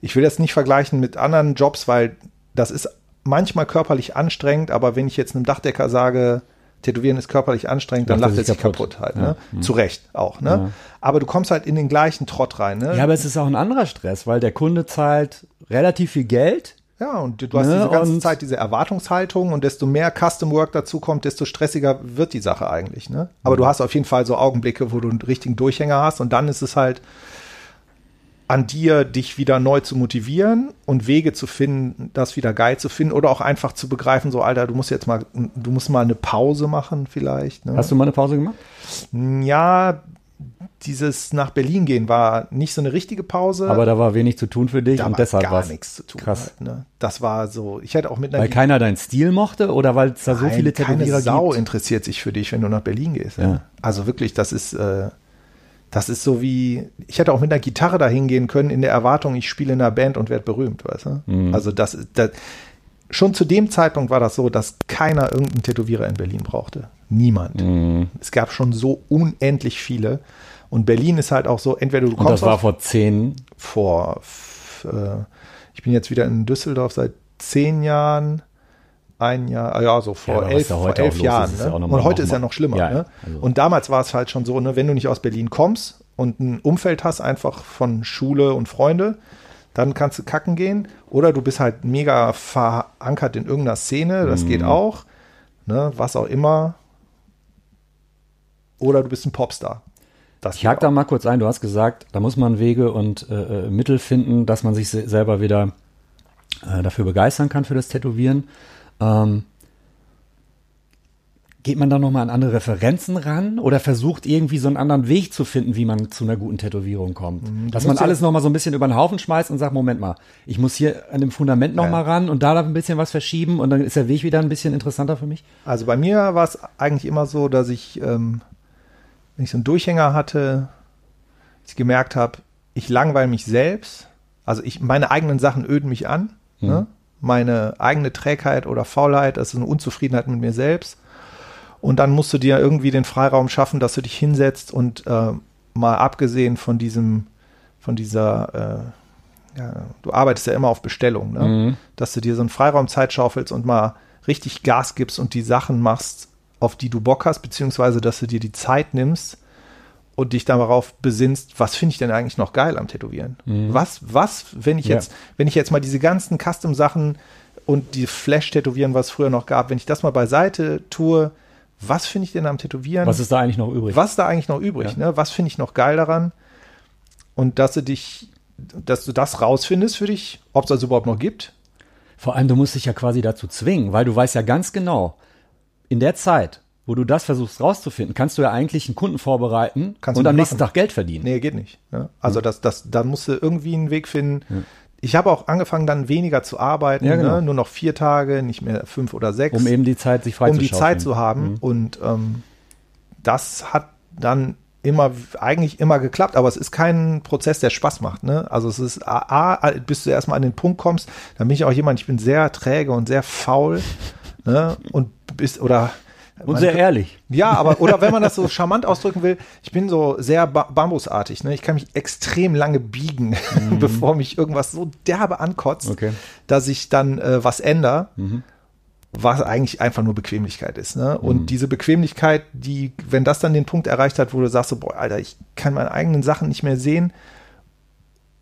Ich will das nicht vergleichen mit anderen Jobs, weil das ist manchmal körperlich anstrengend, aber wenn ich jetzt einem Dachdecker sage, Tätowieren ist körperlich anstrengend, dann lacht er sich kaputt, kaputt halt. Ne? Ja. Zu Recht auch. Ne? Ja. Aber du kommst halt in den gleichen Trott rein. Ne? Ja, aber es ist auch ein anderer Stress, weil der Kunde zahlt relativ viel Geld ja, und du hast ne? diese ganze und Zeit diese Erwartungshaltung und desto mehr Custom Work dazu kommt, desto stressiger wird die Sache eigentlich. Ne? Aber mhm. du hast auf jeden Fall so Augenblicke, wo du einen richtigen Durchhänger hast und dann ist es halt an dir, dich wieder neu zu motivieren und Wege zu finden, das wieder geil zu finden oder auch einfach zu begreifen, so Alter, du musst jetzt mal, du musst mal eine Pause machen vielleicht. Ne? Hast du mal eine Pause gemacht? Ja, dieses nach Berlin gehen war nicht so eine richtige Pause. Aber da war wenig zu tun für dich da und war deshalb gar war nichts zu tun. krass. Halt, ne? Das war so, ich hätte auch mit einer Weil keiner deinen Stil mochte oder weil es da so viele keine Tätowierer Sau gibt? interessiert sich für dich, wenn du nach Berlin gehst. Ja. Also wirklich, das ist, äh, das ist so wie, ich hätte auch mit einer Gitarre da hingehen können in der Erwartung, ich spiele in einer Band und werde berühmt, weißt du? Mhm. Also das, das, schon zu dem Zeitpunkt war das so, dass keiner irgendeinen Tätowierer in Berlin brauchte. Niemand. Mhm. Es gab schon so unendlich viele. Und Berlin ist halt auch so, entweder du Und kommst das war vor zehn, vor, äh, ich bin jetzt wieder in Düsseldorf seit zehn Jahren, ein Jahr, ah ja, so vor was elf, da vor elf Jahren. ne? ja und heute ist ja noch schlimmer. Ja, ne? also- Und damals war es halt schon so, ne, wenn du nicht aus Berlin kommst und ein Umfeld hast, einfach von Schule und Freunde, dann kannst du kacken gehen. Oder du bist halt mega verankert in irgendeiner Szene, das geht Mhm. auch. Ne, was auch immer. Oder du bist ein Popstar. Das Ich hake da mal kurz ein. Du hast gesagt, da muss man Wege und äh, äh, Mittel finden, dass man sich se selber wieder äh, dafür begeistern kann für das Tätowieren. Ähm, geht man da nochmal an andere Referenzen ran oder versucht irgendwie so einen anderen Weg zu finden, wie man zu einer guten Tätowierung kommt? Dass man ja- alles nochmal so ein bisschen über den Haufen schmeißt und sagt, Moment mal, ich muss hier an dem Fundament nochmal Ja. ran und da ein bisschen was verschieben und dann ist der Weg wieder ein bisschen interessanter für mich? Also bei mir war es eigentlich immer so, dass ich, ähm, wenn ich so einen Durchhänger hatte, ich gemerkt habe, ich langweile mich selbst. Also ich, meine eigenen Sachen öden mich an. Ne? Meine eigene Trägheit oder Faulheit, das ist eine Unzufriedenheit mit mir selbst. Und dann musst du dir irgendwie den Freiraum schaffen, dass du dich hinsetzt und äh, mal abgesehen von diesem, von dieser, äh, ja, du arbeitest ja immer auf Bestellung, ne? Mhm. dass du dir so einen Freiraum Zeit schaufelst und mal richtig Gas gibst und die Sachen machst, auf die du Bock hast, beziehungsweise dass du dir die Zeit nimmst und dich darauf besinnst, was finde ich denn eigentlich noch geil am Tätowieren? Was, was, wenn ich Ja. jetzt, wenn ich jetzt mal diese ganzen Custom-Sachen und die Flash-Tätowieren, was es früher noch gab, wenn ich das mal beiseite tue, was finde ich denn am Tätowieren? Was ist da eigentlich noch übrig? was ist da eigentlich noch übrig? Ne? Was finde ich noch geil daran? Und dass du dich, dass du das rausfindest für dich, ob es das überhaupt noch gibt. Vor allem, du musst dich ja quasi dazu zwingen, weil du weißt ja ganz genau, in der Zeit, wo du das versuchst rauszufinden, kannst du ja eigentlich einen Kunden vorbereiten Kannst und du am nicht nächsten machen. Tag Geld verdienen. Nee, geht nicht. Ne? Also das, das, da musst du irgendwie einen Weg finden. Ich habe auch angefangen, dann weniger zu arbeiten, Ja, genau. ne? nur noch vier Tage, nicht mehr fünf oder sechs, Um eben die Zeit sich um freizuschaufeln. die Zeit zu haben. Und ähm, das hat dann immer, eigentlich immer geklappt, aber es ist kein Prozess, der Spaß macht. Ne? Also es ist, A, A, bis du erstmal an den Punkt kommst, dann bin ich auch jemand, ich bin sehr träge und sehr faul. Ne? Und bis, oder Und man- sehr ehrlich. ja, aber oder wenn man das so charmant ausdrücken will, ich bin so sehr ba bambusartig. Ne? Ich kann mich extrem lange biegen, <laughs> bevor mich irgendwas so derbe ankotzt, Okay. dass ich dann äh, was ändere, was eigentlich einfach nur Bequemlichkeit ist. Ne? Und diese Bequemlichkeit, die, wenn das dann den Punkt erreicht hat, wo du sagst, so, boah, Alter, ich kann meine eigenen Sachen nicht mehr sehen.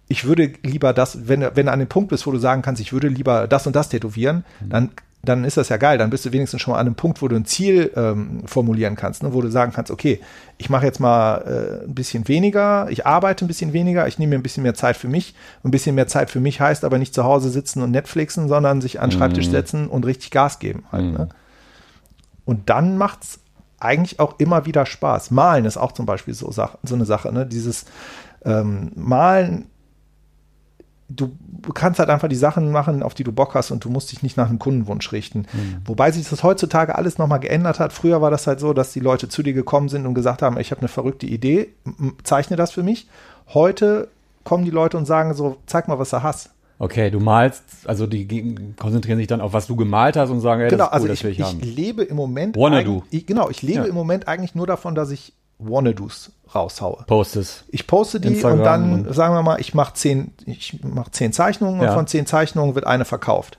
Ich würde lieber das, wenn, wenn du an dem Punkt bist, wo du sagen kannst, ich würde lieber das und das tätowieren, dann, dann ist das ja geil. Dann bist du wenigstens schon mal an einem Punkt, wo du ein Ziel ähm, formulieren kannst, ne? wo du sagen kannst, okay, ich mache jetzt mal äh, ein bisschen weniger, ich arbeite ein bisschen weniger, ich nehme mir ein bisschen mehr Zeit für mich. Ein bisschen mehr Zeit für mich heißt aber nicht zu Hause sitzen und Netflixen, sondern sich an den Schreibtisch setzen und richtig Gas geben. Halt, ne? Und dann macht's eigentlich auch immer wieder Spaß. Malen ist auch zum Beispiel so, so eine Sache. Ne? Dieses ähm, Malen, du kannst halt einfach die Sachen machen, auf die du Bock hast und du musst dich nicht nach einem Kundenwunsch richten. Wobei sich das heutzutage alles nochmal geändert hat. Früher war das halt so, dass die Leute zu dir gekommen sind und gesagt haben, ich habe eine verrückte Idee, zeichne das für mich. Heute kommen die Leute und sagen so, zeig mal, was du hast. Okay, du malst, also die konzentrieren sich dann auf, was du gemalt hast und sagen, ey, genau, das ist cool, also das ich, will ich, ich haben. lebe im Moment Wanna do. Ich, genau, ich lebe Ja. im Moment eigentlich nur davon, dass ich Wanna-Dos raushaue. Postest. Ich poste die Instagram und dann und- sagen wir mal, ich mache zehn, ich mache zehn Zeichnungen Ja. und von zehn Zeichnungen wird eine verkauft.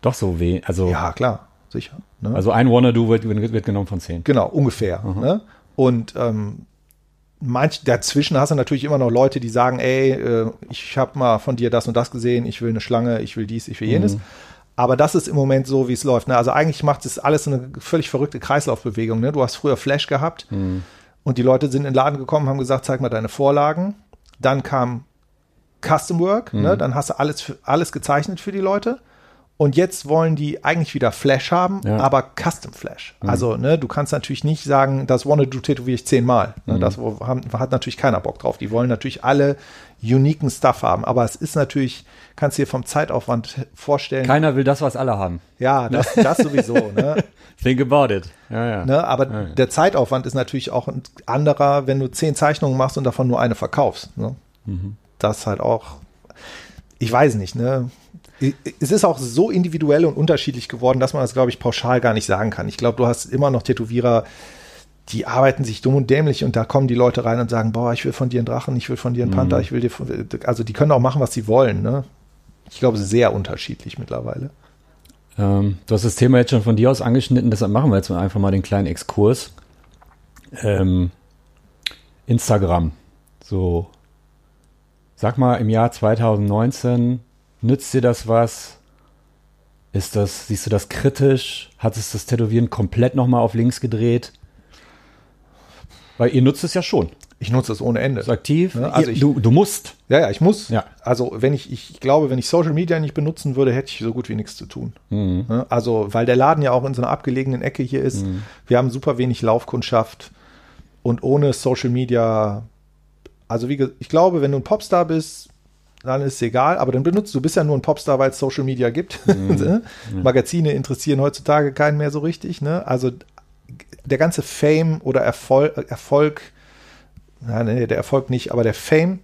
Doch so weh. Also, Ja, klar, sicher. Ne? also ein Wanna-Do wird, wird, genommen von zehn. Genau, ungefähr. Ne? Und ähm, manch, dazwischen hast du natürlich immer noch Leute, die sagen, ey, äh, ich habe mal von dir das und das gesehen, ich will eine Schlange, ich will dies, ich will jenes. Aber das ist im Moment so, wie es läuft. Ne? Also eigentlich macht es alles eine völlig verrückte Kreislaufbewegung. Ne? Du hast früher Flash gehabt und die Leute sind in den Laden gekommen, haben gesagt, zeig mal deine Vorlagen. Dann kam Custom Work, ne? dann hast du alles, alles gezeichnet für die Leute. Und jetzt wollen die eigentlich wieder Flash haben, Ja. aber Custom Flash. Also, ne, du kannst natürlich nicht sagen, das Wanna Do tätowiere ich zehnmal. Ne? Das wo- haben, hat natürlich keiner Bock drauf. Die wollen natürlich alle uniken Stuff haben. Aber es ist natürlich, kannst du dir vom Zeitaufwand vorstellen. Keiner will das, was alle haben. ja, das, das sowieso. Ne? <laughs> Think about it. Ja, ja. Ne? Aber der Zeitaufwand ist natürlich auch ein anderer, wenn du zehn Zeichnungen machst und davon nur eine verkaufst. Ne? Das ist halt auch, ich weiß nicht, ne? Es ist auch so individuell und unterschiedlich geworden, dass man das, glaube ich, pauschal gar nicht sagen kann. Ich glaube, du hast immer noch Tätowierer, die arbeiten sich dumm und dämlich und da kommen die Leute rein und sagen, boah, ich will von dir einen Drachen, ich will von dir einen Panther, ich will dir, von, also die können auch machen, was sie wollen. Ne? Ich glaube, sehr unterschiedlich mittlerweile. Ähm, du hast das Thema jetzt schon von dir aus angeschnitten, deshalb machen wir jetzt einfach mal den kleinen Exkurs. Ähm, Instagram. So, sag mal, im Jahr 2019, nützt dir das was? Ist das, siehst du das kritisch? Hat es das Tätowieren komplett nochmal auf links gedreht? Weil ihr nutzt es ja schon. Ich nutze es ohne Ende. Ist aktiv. Ja, also ihr, ich- du, du musst. Ja, ja, ich muss. Ja. Also, wenn ich, ich glaube, wenn ich Social Media nicht benutzen würde, hätte ich so gut wie nichts zu tun. Mhm. Ne? Also, weil der Laden ja auch in so einer abgelegenen Ecke hier ist. Wir haben super wenig Laufkundschaft und ohne Social Media, also wie gesagt, ich glaube, wenn du ein Popstar bist, dann ist es egal, aber dann benutzt du bist ja nur ein Popstar, weil es Social Media gibt. <laughs> Ne? Magazine interessieren heutzutage keinen mehr so richtig. Ne? Also der ganze Fame oder Erfolg, Erfolg ja, nee, der Erfolg nicht, aber der Fame,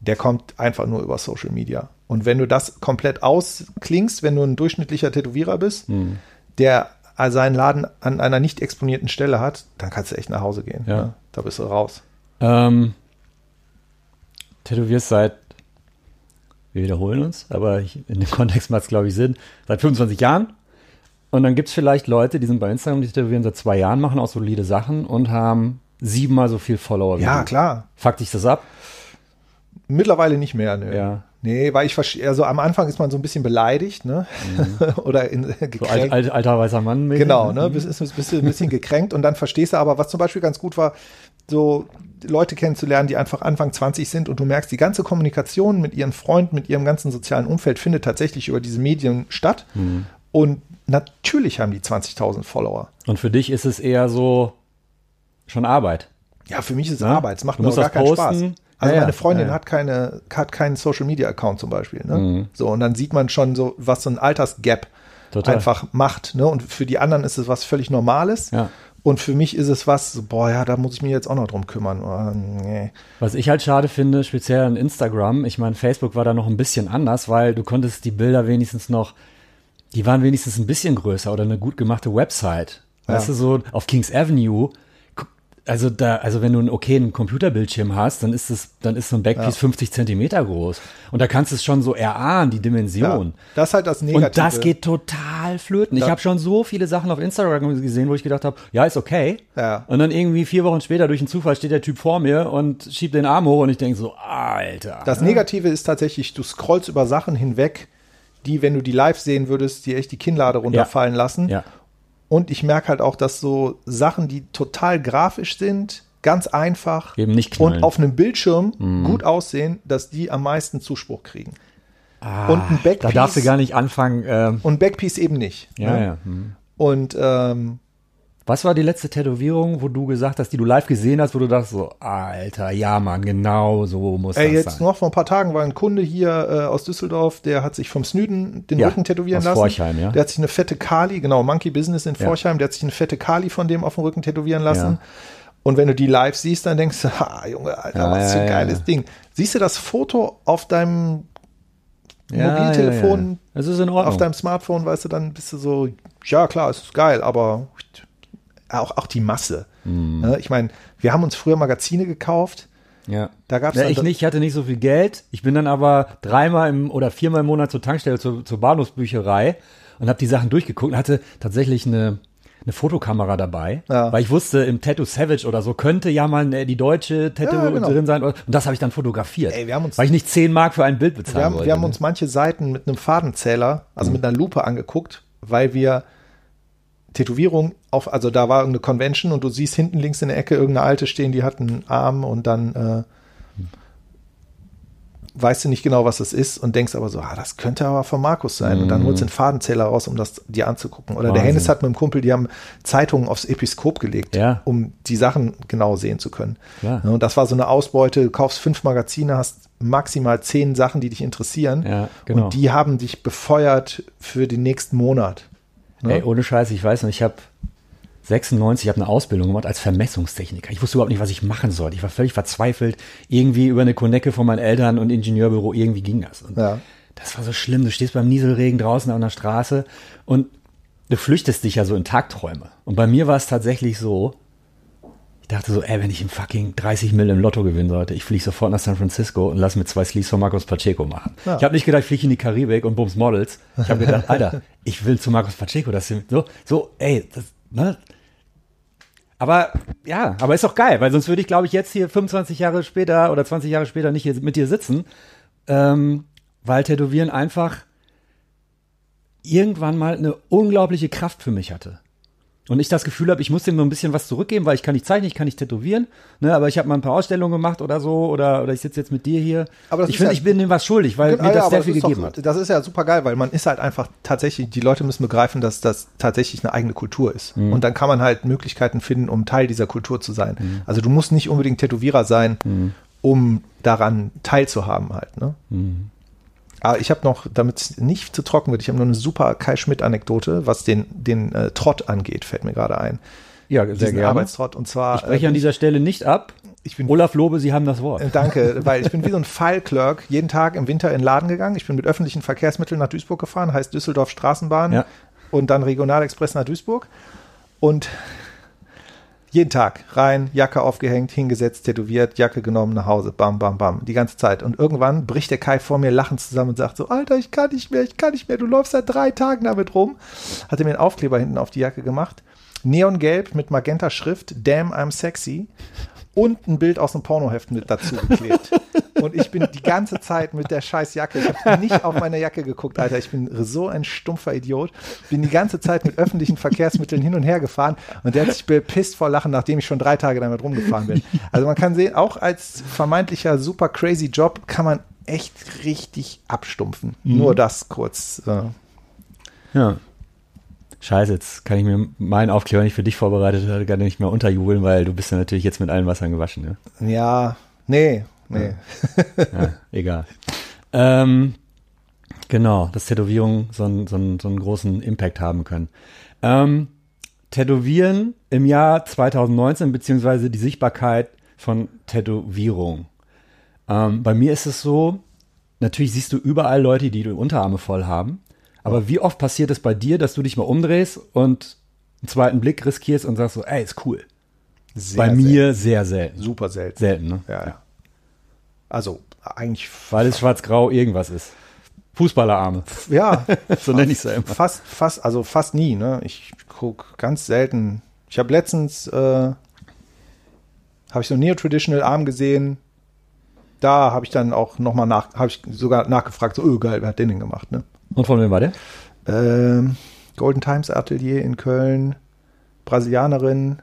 der kommt einfach nur über Social Media. Und wenn du das komplett ausklingst, wenn du ein durchschnittlicher Tätowierer bist, der seinen Laden an einer nicht exponierten Stelle hat, dann kannst du echt nach Hause gehen. Ja. Ne? Da bist du raus. Ähm, tätowierst seit, wir wiederholen uns, aber ich, in dem Kontext macht es, glaube ich, Sinn, seit 25 Jahren. Und dann gibt es vielleicht Leute, die sind bei Instagram, die tätowieren seit zwei Jahren, machen auch solide Sachen und haben siebenmal so viel Follower Ja, du. klar. Fuck dich das ab? Mittlerweile nicht mehr. Ne? Ja. Nee, weil ich verstehe, also am Anfang ist man so ein bisschen beleidigt, ne? <laughs> Oder in, So gekränkt. alt, alt, alter weißer Mann. Genau, ne? Bist, ist ein bisschen, ein bisschen gekränkt und dann verstehst du aber, was zum Beispiel ganz gut war, so Leute kennenzulernen, die einfach Anfang 20 sind und du merkst, die ganze Kommunikation mit ihren Freunden, mit ihrem ganzen sozialen Umfeld findet tatsächlich über diese Medien statt. Und natürlich haben die 20.000 Follower. Und für dich ist es eher so schon Arbeit. Ja, für mich ist es Ne? Arbeit. Es macht Du mir gar keinen posten. Spaß. Also Ja, ja. meine Freundin Ja, ja. hat keine, hat keinen Social Media Account zum Beispiel. Ne? Mhm. So, und dann sieht man schon so, was so ein Altersgap Total. einfach macht. Ne? Und für die anderen ist es was völlig Normales. Ja. Und für mich ist es was, so, boah, ja, da muss ich mich jetzt auch noch drum kümmern. Oh, nee. Was ich halt schade finde, speziell an Instagram, ich meine, Facebook war da noch ein bisschen anders, weil du konntest die Bilder wenigstens noch, die waren wenigstens ein bisschen größer oder eine gut gemachte Website. Weißt Ja. du, so auf Kings Avenue, also da, also wenn du einen okayen Computerbildschirm hast, dann ist es, dann ist so ein Backpiece 50 Zentimeter groß. Und da kannst du es schon so erahnen, die Ja, Dimension. das ist halt das Negative. Und das geht total flöten. Ich Da- habe schon so viele Sachen auf Instagram gesehen, wo ich gedacht habe, ja, ist okay. Ja. Und dann irgendwie vier Wochen später durch einen Zufall steht der Typ vor mir und schiebt den Arm hoch und ich denke so, Alter. Das Negative ist tatsächlich, du scrollst über Sachen hinweg, die, wenn du die live sehen würdest, dir echt die Kinnlade runterfallen lassen. ja. Und ich merke halt auch, dass so Sachen, die total grafisch sind, ganz einfach Eben nicht knallen. Und auf einem Bildschirm gut aussehen, dass die am meisten Zuspruch kriegen. und ein Da Backpiece darfst du gar nicht anfangen. Ähm, und ein Backpiece eben nicht. ja, ne? ja. hm. Und ähm, Was war die letzte Tätowierung, wo du gesagt hast, die du live gesehen hast, wo du dachtest so, Alter, ja Mann, genau so muss ey, das jetzt sein. noch vor ein paar Tagen war ein Kunde hier äh, aus Düsseldorf, der hat sich vom Snüden den Ja, Rücken tätowieren aus lassen. Forchheim, ja. Der hat sich eine fette Kali, genau, Monkey Business in Ja. Forchheim, der hat sich eine fette Kali von dem auf dem Rücken tätowieren lassen. Ja. Und wenn du die live siehst, dann denkst du, <laughs> ha, Junge, Alter, Ja, was für ein ja, geiles ja. Ding. Siehst du das Foto auf deinem Ja, Mobiltelefon, ja, ja. Das ist in Ordnung. auf deinem Smartphone, weißt du, dann bist du so, ja klar, es ist geil, aber auch, auch die Masse. Mhm. Ich meine, wir haben uns früher Magazine gekauft, Ja. da gab Ja, es ich nicht, ich hatte nicht so viel Geld. Ich bin dann aber dreimal im oder viermal im Monat zur Tankstelle, zur, zur Bahnhofsbücherei und habe die Sachen durchgeguckt und hatte tatsächlich eine, eine Fotokamera dabei, Ja. weil ich wusste, im Tattoo Savage oder so könnte ja mal äh, die deutsche Tattoo Ja, genau. drin sein. Und das habe ich dann fotografiert. Ey, wir haben uns- weil ich nicht 10 Mark für ein Bild bezahlen Wir haben, wollte. wir haben ne? uns manche Seiten mit einem Fadenzähler, also mit einer Lupe angeguckt, weil wir Tätowierung auf, also da war irgendeine Convention und du siehst hinten links in der Ecke irgendeine alte stehen, die hat einen Arm und dann äh, weißt du nicht genau, was das ist und denkst aber so, ah, das könnte aber von Markus sein. Und dann holst du den Fadenzähler raus, um das dir anzugucken. Oder der Wahnsinn. Hennis hat mit dem Kumpel, die haben Zeitungen aufs Episkop gelegt, Ja. um die Sachen genau sehen zu können. Ja, Und das war so eine Ausbeute, du kaufst fünf Magazine, hast maximal zehn Sachen, die dich interessieren. Ja, genau. Und die haben dich befeuert für den nächsten Monat. Ne? Ey, ohne Scheiß, ich weiß noch, ich habe 96, ich habe eine Ausbildung gemacht als Vermessungstechniker. Ich wusste überhaupt nicht, was ich machen sollte. Ich war völlig verzweifelt. Irgendwie über eine Konecke von meinen Eltern und Ingenieurbüro, irgendwie ging das. Und Ja. Das war so schlimm. Du stehst beim Nieselregen draußen an der Straße und du flüchtest dich ja so in Tagträume. Und bei mir war es tatsächlich so, ich dachte so, ey, wenn ich im fucking 30 Mill im Lotto gewinnen sollte, ich fliege sofort nach San Francisco und lass mir zwei Sleeves von Marcos Pacheco machen. Ja. Ich habe nicht gedacht, ich fliege in die Karibik und bums Models. Ich habe gedacht, Alter, ich will zu Marcos Pacheco. Das sind so, so, ey, das, ne? Aber ja, aber ist doch geil, weil sonst würde ich, glaube ich, jetzt hier 25 Jahre später oder 20 Jahre später nicht hier mit dir sitzen, ähm, weil Tätowieren einfach irgendwann mal eine unglaubliche Kraft für mich hatte. Und ich das Gefühl habe, ich muss dem so ein bisschen was zurückgeben, weil ich kann nicht zeichnen, ich kann nicht tätowieren, ne, aber ich habe mal ein paar Ausstellungen gemacht oder so, oder, oder ich sitze jetzt mit dir hier. Aber das ich finde, ja- ich bin dem was schuldig, weil Genau, mir ja, das aber sehr viel ist gegeben doch, hat. Das ist ja super geil, weil man ist halt einfach tatsächlich, die Leute müssen begreifen, dass das tatsächlich eine eigene Kultur ist. Mhm. Und dann kann man halt Möglichkeiten finden, um Teil dieser Kultur zu sein. Mhm. Also du musst nicht unbedingt Tätowierer sein, um daran teilzuhaben halt. Ne? Aber ich habe noch, damit es nicht zu trocken wird, ich habe noch eine super Kai Schmidt-Anekdote, was den, den äh, Trott angeht, fällt mir gerade ein. Ja, sehr Diesen gerne. Arbeitstrott. Und zwar. Ich spreche äh, an dieser Stelle nicht ab. ich bin Olaf Lobe, Sie haben das Wort. äh, Danke, weil ich bin wie so ein File-Clerk jeden Tag im Winter in den Laden gegangen. Ich bin mit öffentlichen Verkehrsmitteln nach Duisburg gefahren, heißt Düsseldorf Straßenbahn Ja. und dann Regionalexpress nach Duisburg. Und jeden Tag rein, Jacke aufgehängt, hingesetzt, tätowiert, Jacke genommen, nach Hause, bam, bam, bam, die ganze Zeit. Und irgendwann bricht der Kai vor mir lachend zusammen und sagt so, Alter, ich kann nicht mehr, ich kann nicht mehr, du läufst seit drei Tagen damit rum. Hat er mir einen Aufkleber hinten auf die Jacke gemacht. Neongelb mit magenta Schrift, Damn, I'm sexy. Und ein Bild aus einem Pornoheft mit dazu geklebt. <laughs> Und ich bin die ganze Zeit mit der scheiß Jacke. Ich habe nicht auf meine Jacke geguckt, Alter. Ich bin so ein stumpfer Idiot. Bin die ganze Zeit mit öffentlichen Verkehrsmitteln hin und her gefahren. Und der hat sich bepisst vor Lachen, nachdem ich schon drei Tage damit rumgefahren bin. Also man kann sehen, auch als vermeintlicher super crazy Job kann man echt richtig abstumpfen. Nur das kurz. Äh, Ja. Scheiße, jetzt kann ich mir meinen Aufkleber nicht für dich vorbereitet hatte, gar nicht mehr unterjubeln, weil du bist ja natürlich jetzt mit allen Wassern gewaschen. Ja, ja, nee, nee. <laughs> ja egal. Ähm, genau, dass Tätowierungen so, einen- so, einen- so einen großen Impact haben können. Ähm, Tätowieren im Jahr 2019, beziehungsweise die Sichtbarkeit von Tätowierung. Ähm, bei mir ist es so, natürlich siehst du überall Leute, die die Unterarme voll haben. Aber wie oft passiert es bei dir, dass du dich mal umdrehst und einen zweiten Blick riskierst und sagst so, ey, ist cool. Sehr bei selten. mir sehr selten. super selten. Selten, ne? Ja, ja. Also eigentlich, Weil es schwarz-grau irgendwas ist. Fußballerarme. ja, <laughs> so nenne ich es ja immer. fast, fast, also fast nie. Ne? Ich guck ganz selten. Ich habe letztens, äh, habe ich so einen Neo-Traditional Arm gesehen. Da habe ich dann auch nochmal nach, habe ich sogar nachgefragt, so, oh geil, wer hat den denn gemacht? Ne? Und von wem war der? Ähm, Golden Times Atelier in Köln, Brasilianerin.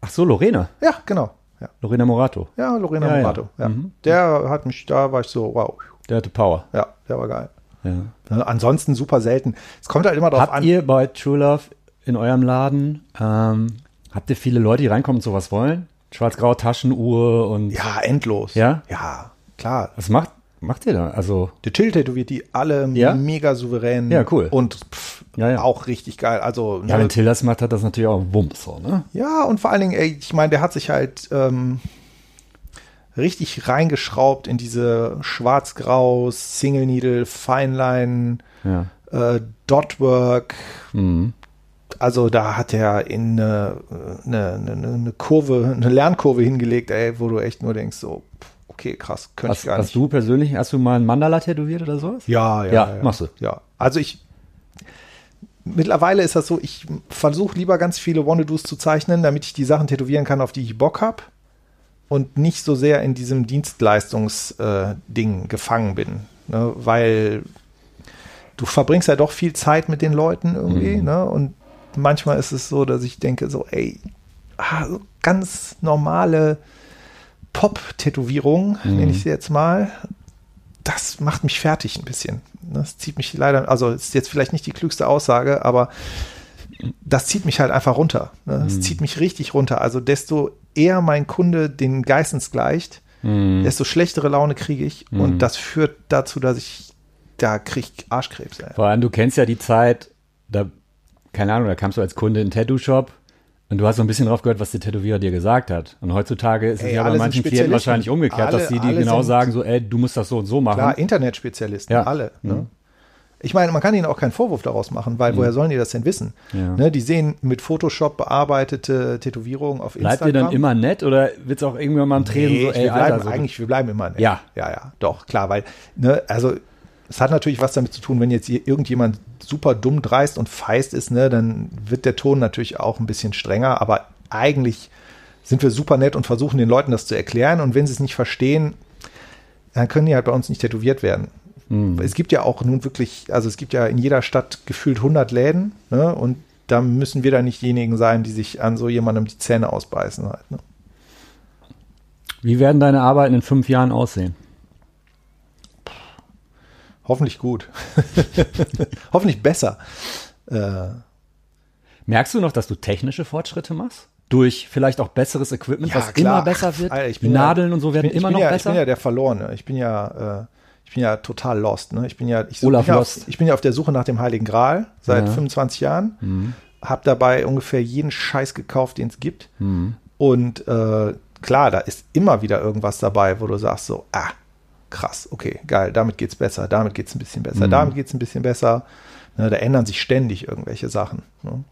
Ach so, Lorena. Ja, genau. Ja, Lorena Morato. ja Lorena Ja. Morato. Ja. Mhm. Der hat mich, da war ich so, wow. Der hatte Power. Ja, der war geil. Ja. Ansonsten super selten. Es kommt halt immer darauf Habt an. ihr bei True Love in eurem Laden, ähm, habt ihr viele Leute, die reinkommen und sowas wollen? Schwarz-grau Taschenuhr und Ja, endlos. Ja? Ja, klar. was macht, macht ihr da? Also, Der Till tätowiert die alle Ja? mega souverän. Ja, cool. Und pff, Ja, ja. auch richtig geil. Also, ja, ne, wenn Till das macht, hat das natürlich auch Wumms, so, ne? ja, und vor allen Dingen, ey, ich meine, der hat sich halt ähm, richtig reingeschraubt in diese schwarz-grau, Single Needle, Feinline, Ja. äh, Dotwork. Mhm. Also da hat er in eine, eine, eine, eine Kurve, eine Lernkurve hingelegt, ey, wo du echt nur denkst, so, pff, okay, krass, könnte ich Hast, gar hast nicht. du persönlich, hast du mal ein Mandala tätowiert oder sowas? Ja, ja, Ja, ja, machst du. Ja, also ich mittlerweile ist das so, ich versuche lieber ganz viele Wannadoos zu zeichnen, damit ich die Sachen tätowieren kann, auf die ich Bock habe und nicht so sehr in diesem Dienstleistungsding gefangen bin, ne? weil du verbringst ja doch viel Zeit mit den Leuten irgendwie, Mhm. ne? Und manchmal ist es so, dass ich denke so, ey, ah, so ganz normale Pop-Tätowierung, Mhm. nenne ich sie jetzt mal, das macht mich fertig ein bisschen. Das zieht mich leider, also ist jetzt vielleicht nicht die klügste Aussage, aber das zieht mich halt einfach runter. Ne? Das Mhm. zieht mich richtig runter. Also desto eher mein Kunde den Geistens gleicht, Mhm. desto schlechtere Laune kriege ich. Mhm. Und das führt dazu, dass ich, da kriege Arschkrebs. Ey. Vor allem, du kennst ja die Zeit, da, keine Ahnung, da kamst du als Kunde in den Tattoo-Shop und du hast so ein bisschen drauf gehört, was der Tätowierer dir gesagt hat. Und heutzutage ist es Ey, ja bei manchen Klienten wahrscheinlich umgekehrt, Alle- dass sie dir genau sagen, so, ey, du musst das so und so machen. Klar, Internetspezialisten, Ja. alle. Ne? Mhm. Ich meine, man kann ihnen auch keinen Vorwurf daraus machen, weil woher sollen die das denn wissen? Ja. Ne, die sehen mit Photoshop bearbeitete Tätowierungen auf Bleibt Instagram. ihr dann immer nett oder wird es auch irgendwann mal ein Tränen Nee, so, ey, wir bleiben Alter, so, eigentlich, wir bleiben immer nett. Ja. Ja, ja, doch, klar, weil, ne, also es hat natürlich was damit zu tun, wenn jetzt irgendjemand super dumm dreist und feist ist, ne, dann wird der Ton natürlich auch ein bisschen strenger, aber eigentlich sind wir super nett und versuchen den Leuten das zu erklären und wenn sie es nicht verstehen, dann können die halt bei uns nicht tätowiert werden. Hm. Es gibt ja auch nun wirklich, also es gibt ja in jeder Stadt gefühlt 100 Läden, ne, und da müssen wir dann nicht diejenigen sein, die sich an so jemandem die Zähne ausbeißen halt, ne. Wie werden deine Arbeiten in fünf Jahren aussehen? Hoffentlich gut. <laughs> Hoffentlich besser. Äh, Merkst du noch, dass du technische Fortschritte machst? Durch vielleicht auch besseres Equipment, Ja, was klar. immer besser wird? Alter, bin ja- Nadeln und so werden bin, immer noch ja, besser? Ich bin ja der Verlorene. Ich bin ja, äh, ich bin ja total lost. Ne? Ich bin ja, ich, Olaf bin ja Lost. auf, ich bin ja auf der Suche nach dem Heiligen Gral seit Ja. Mhm. 25 Jahren. Hab dabei ungefähr jeden Scheiß gekauft, den es gibt. Mhm. Und äh, klar, da ist immer wieder irgendwas dabei, wo du sagst so, ah, krass, okay, geil, damit geht's besser, damit geht's ein bisschen besser, Mhm. damit geht's ein bisschen besser. Ne, da ändern sich ständig irgendwelche Sachen. Ne?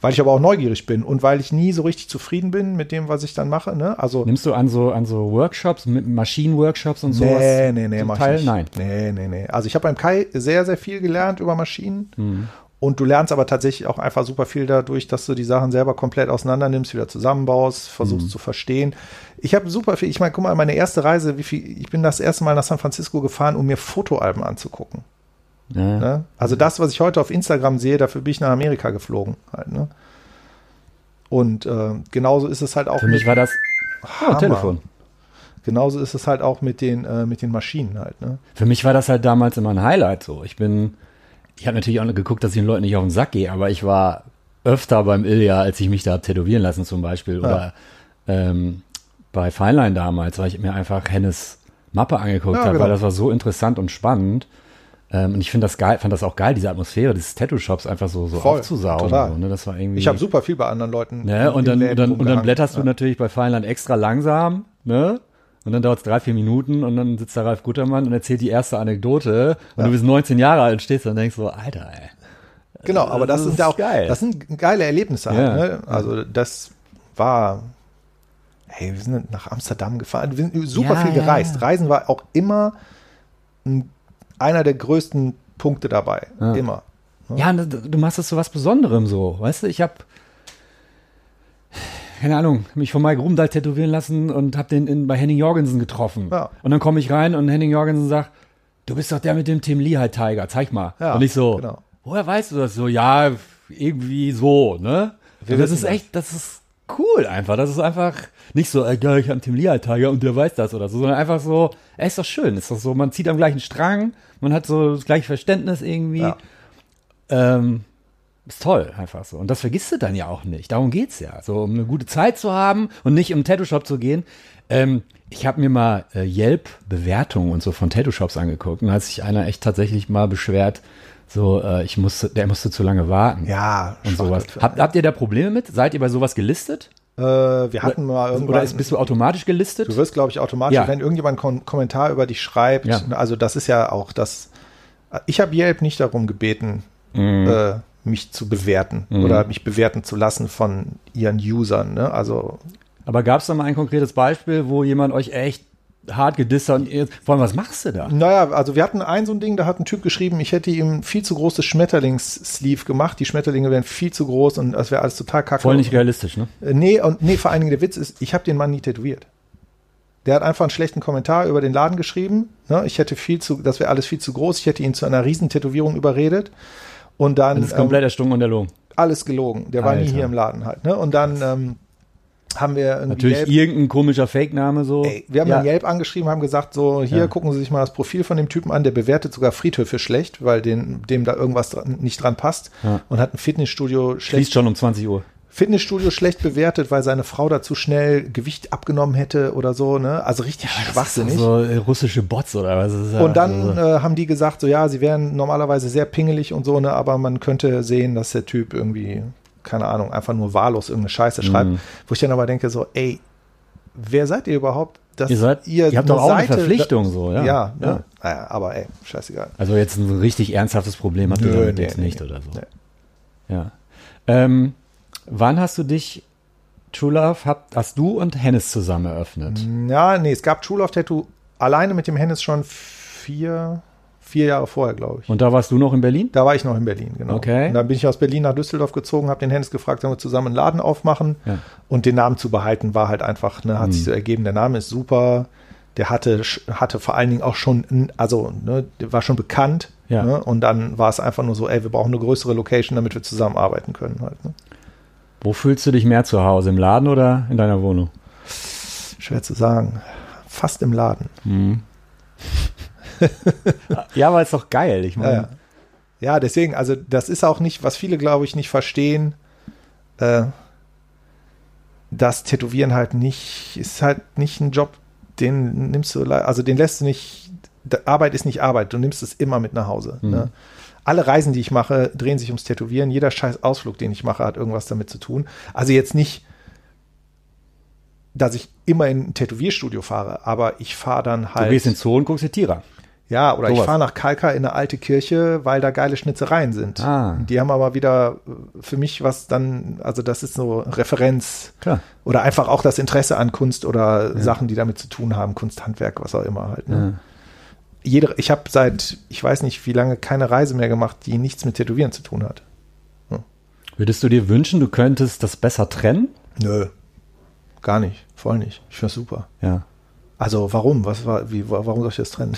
Weil ich aber auch neugierig bin und weil ich nie so richtig zufrieden bin mit dem, was ich dann mache. Ne? Also Nimmst du an so, an so Workshops, Maschinenworkshops und sowas? Nee, nee, nee, mach ich Teil? nicht. Nein. Nee, nee, nee. Also ich habe beim Kai sehr, sehr viel gelernt über Maschinen. Mhm. Und du lernst aber tatsächlich auch einfach super viel dadurch, dass du die Sachen selber komplett auseinander nimmst, wieder zusammenbaust, versuchst Mhm. zu verstehen. Ich habe super viel, ich meine, guck mal, meine erste Reise, wie viel, ich bin das erste Mal nach San Francisco gefahren, um mir Fotoalben anzugucken. Ja. Ne? Also das, was ich heute auf Instagram sehe, dafür bin ich nach Amerika geflogen. Halt, ne? Und äh, genauso ist es halt auch Für mich war das oh, Hammer. Telefon. genauso ist es halt auch mit den, äh, mit den Maschinen halt. Ne? Für mich war das halt damals immer ein Highlight so. Ich bin, ich habe natürlich auch geguckt, dass ich den Leuten nicht auf den Sack gehe, aber ich war öfter beim Ilja, als ich mich da tätowieren lassen zum Beispiel. Oder ähm, bei Feinlein damals, weil ich mir einfach Hennes Mappe angeguckt Ja, habe, genau. weil das war so interessant und spannend. Ähm, und ich finde das geil, fand das auch geil, diese Atmosphäre des Tattoo-Shops einfach so, so Voll, aufzusaugen. total. So, ne? Das war irgendwie. Ich habe super viel bei anderen Leuten. Ne? Und, dann, und, dann, und dann blätterst du Ja. natürlich bei Feinland extra langsam, ne? Und dann dauert es drei, vier Minuten und dann sitzt da Ralf Guttermann und erzählt die erste Anekdote und du bist 19 Jahre alt und stehst da und denkst so, Alter, ey. Genau, aber das, Das ist ist ja auch geil. Das sind geile Erlebnisse halt, Ja. ne? Also das war. Hey, wir sind nach Amsterdam gefahren, wir sind super Ja, viel ja, gereist. ja. Reisen war auch immer ein, einer der größten Punkte dabei. Ja. Immer. Ja, und du machst das zu was Besonderem so, weißt du? Ich habe keine Ahnung, mich von Mike Rumdahl tätowieren lassen und habe den in, bei Henning Jorgensen getroffen. Ja. Und dann komme ich rein und Henning Jorgensen sagt, du bist doch der mit dem Tim Lehigh Tiger, zeig mal. Ja, und ich so, genau. woher weißt du das so? Ja, irgendwie so, ne? Das ist echt, das ist cool einfach. Das ist einfach nicht so, ey, geil, ich habe einen Tim Lehigh Tiger und der weiß das oder so, sondern einfach so, ey, ist doch schön. Ist doch so, man zieht am gleichen Strang, man hat so das gleiche Verständnis irgendwie. Ja. Ähm, ist toll, einfach so. Und das vergisst du dann ja auch nicht. Darum geht's ja. So, um eine gute Zeit zu haben und nicht im Tattoo-Shop zu gehen. Ähm, ich habe mir mal äh, Yelp-Bewertungen und so von Tattoo-Shops angeguckt und hat sich einer echt tatsächlich mal beschwert, so, äh, ich musste, der musste zu lange warten. Ja, Und sowas. Habt, habt ihr da Probleme mit? Seid ihr bei sowas gelistet? Äh, wir hatten mal irgendwann. Oder ist, bist du automatisch gelistet? Du wirst, glaube ich, automatisch, Ja. wenn irgendjemand einen Kom Kommentar über dich schreibt, Ja. also das ist ja auch das. Ich habe Yelp nicht darum gebeten, Mhm. äh, mich zu bewerten oder mich bewerten zu lassen von ihren Usern. Ne? Also Aber gab es da mal ein konkretes Beispiel, wo jemand euch echt hart gedisst hat vor allem, was machst du da? Naja, also wir hatten ein so ein Ding, da hat ein Typ geschrieben, ich hätte ihm viel zu großes Schmetterlings-Sleeve gemacht. Die Schmetterlinge wären viel zu groß und das wäre alles total kacke. Voll nicht realistisch, ne? Äh, Nee, und nee, vor allen Dingen der Witz ist, ich habe den Mann nie tätowiert. Der hat einfach einen schlechten Kommentar über den Laden geschrieben. Ne? Ich hätte viel zu, das wäre alles viel zu groß. Ich hätte ihn zu einer Riesentätowierung überredet. Und dann Das ist komplett erstunken und erlogen. ähm, alles gelogen. Der war nie hier im Laden halt. Ne? Und dann ähm, haben wir Natürlich Yelp, irgendein komischer Fake-Name so. ey, wir haben ja. Yelp angeschrieben, haben gesagt, so, hier Ja. gucken Sie sich mal das Profil von dem Typen an, der bewertet sogar Friedhöfe schlecht, weil den, dem da irgendwas dran, nicht dran passt Ja. und hat ein Fitnessstudio schlecht Schließt schon um 20 Uhr. Fitnessstudio schlecht bewertet, weil seine Frau da zu schnell Gewicht abgenommen hätte oder so, ne? Also richtig schwachsinnig. So äh, russische Bots oder was? Das ist ja- und dann also, äh, haben die gesagt, so ja, sie wären normalerweise sehr pingelig und so, ne, aber man könnte sehen, dass der Typ irgendwie, keine Ahnung, einfach nur wahllos irgendeine Scheiße schreibt. Mhm. Wo ich dann aber denke, so, ey, wer seid ihr überhaupt? Dass Ihr seid- ihr habt doch auch eine Verpflichtung, so, ja. Ja, ne? Ja. Naja, aber ey, scheißegal. also jetzt ein richtig ernsthaftes Problem habt ihr damit nee, jetzt nee, nicht nee. oder so. Ja. Ähm, wann hast du dich, True Love, habt, hast du und Hennes zusammen eröffnet? Ja, nee, es gab True Love Tattoo alleine mit dem Hennis schon vier, vier Jahre vorher, glaube ich. Und da warst du noch in Berlin? Da war ich noch in Berlin, genau. Okay. Und dann bin ich aus Berlin nach Düsseldorf gezogen, habe den Hennis gefragt, sollen wir zusammen einen Laden aufmachen? Ja. Und den Namen zu behalten war halt einfach, ne, hat sich so ergeben. Der Name ist super. Der hatte, hatte vor allen Dingen auch schon, also, ne, der war schon bekannt. Ja. Ne? Und dann war es einfach nur so, ey, wir brauchen eine größere Location, damit wir zusammenarbeiten können halt. Ne? Wo fühlst du dich mehr zu Hause? Im Laden oder in deiner Wohnung? Schwer zu sagen. Fast im Laden. Ja, aber ist doch geil. Ich Ja, meine, ja. ja, deswegen, also das ist auch nicht, was viele, glaube ich, nicht verstehen, äh, dass Tätowieren halt nicht, ist halt nicht ein Job, den nimmst du, also den lässt du nicht, Arbeit ist nicht Arbeit, du nimmst es immer mit nach Hause. Mhm. Ne? Alle Reisen, die ich mache, drehen sich ums Tätowieren. Jeder scheiß Ausflug, den ich mache, hat irgendwas damit zu tun. Also jetzt nicht, dass ich immer in ein Tätowierstudio fahre, aber ich fahre dann du halt. gehst in Zoo und guckst dir Tiere an. Ja, oder ich Sowas. fahre nach Kalka in eine alte Kirche, weil da geile Schnitzereien sind. Ah. Die haben aber wieder äh, für mich was dann, also das ist so Referenz Klar. oder einfach auch das Interesse an Kunst oder Sachen, die damit zu tun haben, Kunst, Handwerk, was auch immer halt. Ne? Jede, ich habe seit, ich weiß nicht wie lange, keine Reise mehr gemacht, die nichts mit Tätowieren zu tun hat. Würdest du dir wünschen, du könntest das besser trennen? Nö, gar nicht, voll nicht. Ich finde super. Ja. Also warum? Was war, wie, warum soll ich das trennen?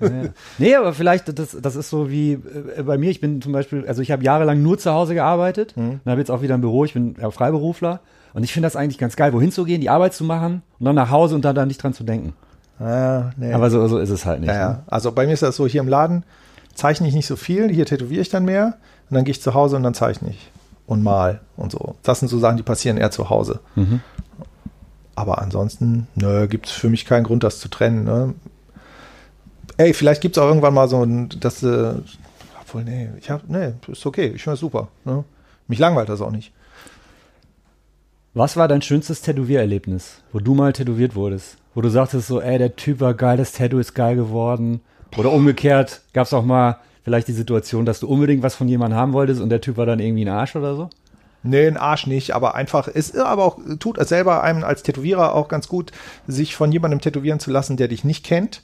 <laughs> Nee, aber vielleicht, das, das ist so wie äh, bei mir, ich bin zum Beispiel, also ich habe jahrelang nur zu Hause gearbeitet Mhm. und habe jetzt auch wieder ein Büro, ich bin ja, Freiberufler und ich finde das eigentlich ganz geil, wohin zu gehen, die Arbeit zu machen und dann nach Hause und dann, dann nicht dran zu denken. Ah, nee. Aber so, so ist es halt nicht. Ja, Ne? Also bei mir ist das so, hier im Laden zeichne ich nicht so viel, hier tätowiere ich dann mehr und dann gehe ich zu Hause und dann zeichne ich und mal und so. Das sind so Sachen, die passieren eher zu Hause. Mhm. Aber ansonsten, nö, gibt es für mich keinen Grund, das zu trennen. Ne? Ey, vielleicht gibt es auch irgendwann mal so ein, das, äh, obwohl, nee, ich hab, nee, ist okay, ich finde das super. Ne? Mich langweilt das auch nicht. Was war dein schönstes Tätowiererlebnis, wo du mal tätowiert wurdest? Wo du sagtest so, ey, der Typ war geil, das Tattoo ist geil geworden. Oder umgekehrt, gab es auch mal vielleicht die Situation, dass du unbedingt was von jemandem haben wolltest und der Typ war dann irgendwie ein Arsch oder so? Nee, ein Arsch nicht, aber einfach, es ist aber auch, tut es selber einem als Tätowierer auch ganz gut, sich von jemandem tätowieren zu lassen, der dich nicht kennt.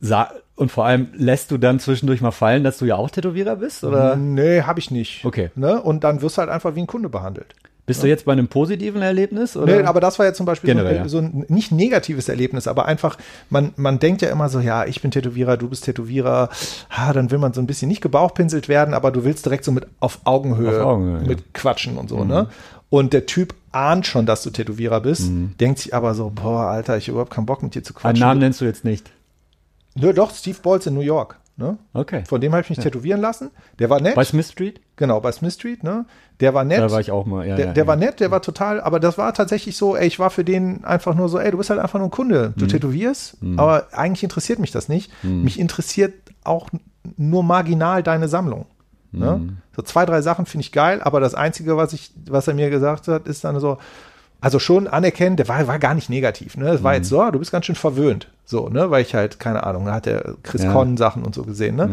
Sa und vor allem lässt du dann zwischendurch mal fallen, dass du ja auch Tätowierer bist? Oder Nee, habe ich nicht. Okay. Ne? Und dann wirst du halt einfach wie ein Kunde behandelt. Bist du jetzt bei einem positiven Erlebnis? Oder? Nee, aber das war ja zum Beispiel so, Generell, ein- ja. so ein nicht negatives Erlebnis, aber einfach, man, man denkt ja immer so, ja, ich bin Tätowierer, du bist Tätowierer, ha, dann will man so ein bisschen nicht gebauchpinselt werden, aber du willst direkt so mit auf Augenhöhe, Auf Augenhöhe, ja. mit quatschen und so, ne? Und der Typ ahnt schon, dass du Tätowierer bist, denkt sich aber so, boah, Alter, ich hab überhaupt keinen Bock mit dir zu Einen quatschen. Namen nennst du jetzt nicht. Nö, doch, Steve Balls in New York, ne? Okay. Von dem habe ich mich tätowieren lassen. Der war nett. Bei Smith Street? Genau, bei Smith Street, ne? Der war nett. Da war ich auch mal. Ja, der, ja, der ja. war nett, der war total, aber das war tatsächlich so, ey, ich war für den einfach nur so, ey, du bist halt einfach nur ein Kunde. Mhm. Du tätowierst, aber eigentlich interessiert mich das nicht. Mich interessiert auch nur marginal deine Sammlung. Ne? Mhm. So zwei, drei Sachen finde ich geil, aber das Einzige, was ich, was er mir gesagt hat, ist dann so, also schon anerkennen, der war, war gar nicht negativ. Ne? Es Mhm. war jetzt so, ah, du bist ganz schön verwöhnt. So, ne, weil ich halt, keine Ahnung, da hat der Chris Ja. Mhm. Conn Sachen und so gesehen, ne?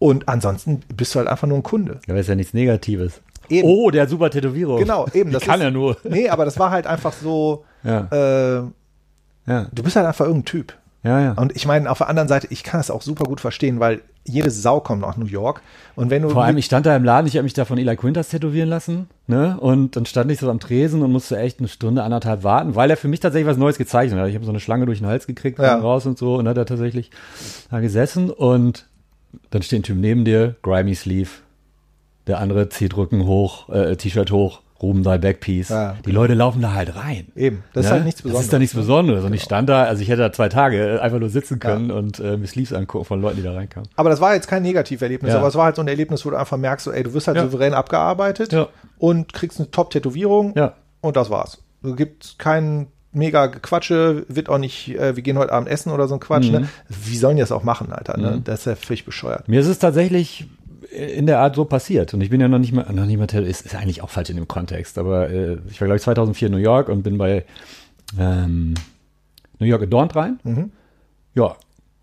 Und ansonsten bist du halt einfach nur ein Kunde. Ja, aber ist ja nichts Negatives. Eben. Oh, der super Tätowierung. Genau, eben. Ich Das kann ist, ja nur. Nee, aber das war halt einfach so, Ja, äh, ja, du bist halt einfach irgendein Typ. ja. ja. Und ich meine, auf der anderen Seite, ich kann es auch super gut verstehen, weil jede Sau kommt nach New York. Und wenn du. Vor allem, ich stand da im Laden, ich habe mich da von Eli Quintas tätowieren lassen, ne? Und dann stand ich so am Tresen und musste echt eine Stunde, anderthalb warten, weil er für mich tatsächlich was Neues gezeichnet hat. Ich habe so eine Schlange durch den Hals gekriegt, Ja. raus und so, und hat er tatsächlich da gesessen und dann steht ein Typ neben dir, grimy Sleeve. Der andere zieht Rücken hoch, äh, T-Shirt hoch, Rubendahl Backpiece. Ja. Die Leute laufen da halt rein. Eben, das ist Ne? halt nichts Das Besonderes. ist da nichts ne? Besonderes. Und ich stand da, also ich hätte da zwei Tage einfach nur sitzen können und äh, mir Sleeves angucken von Leuten, die da reinkamen. Aber das war jetzt kein Negativerlebnis, Ja. aber es war halt so ein Erlebnis, wo du einfach merkst, so, ey, du wirst halt Ja. souverän abgearbeitet Ja. und kriegst eine Top-Tätowierung Ja. und das war's. Du gibt kein mega Gequatsche, wird auch nicht, äh, wir gehen heute Abend essen oder so ein Quatsch. Mhm. Ne? Wie sollen die das auch machen, Alter? Ne? Das ist ja völlig bescheuert. Mir ist es tatsächlich in der Art so passiert. Und ich bin ja noch nicht mal, noch nicht mal, ist, ist eigentlich auch falsch in dem Kontext, aber äh, ich war, glaube ich, 2004 in New York und bin bei ähm, New York Adorned rein. Mhm. Ja,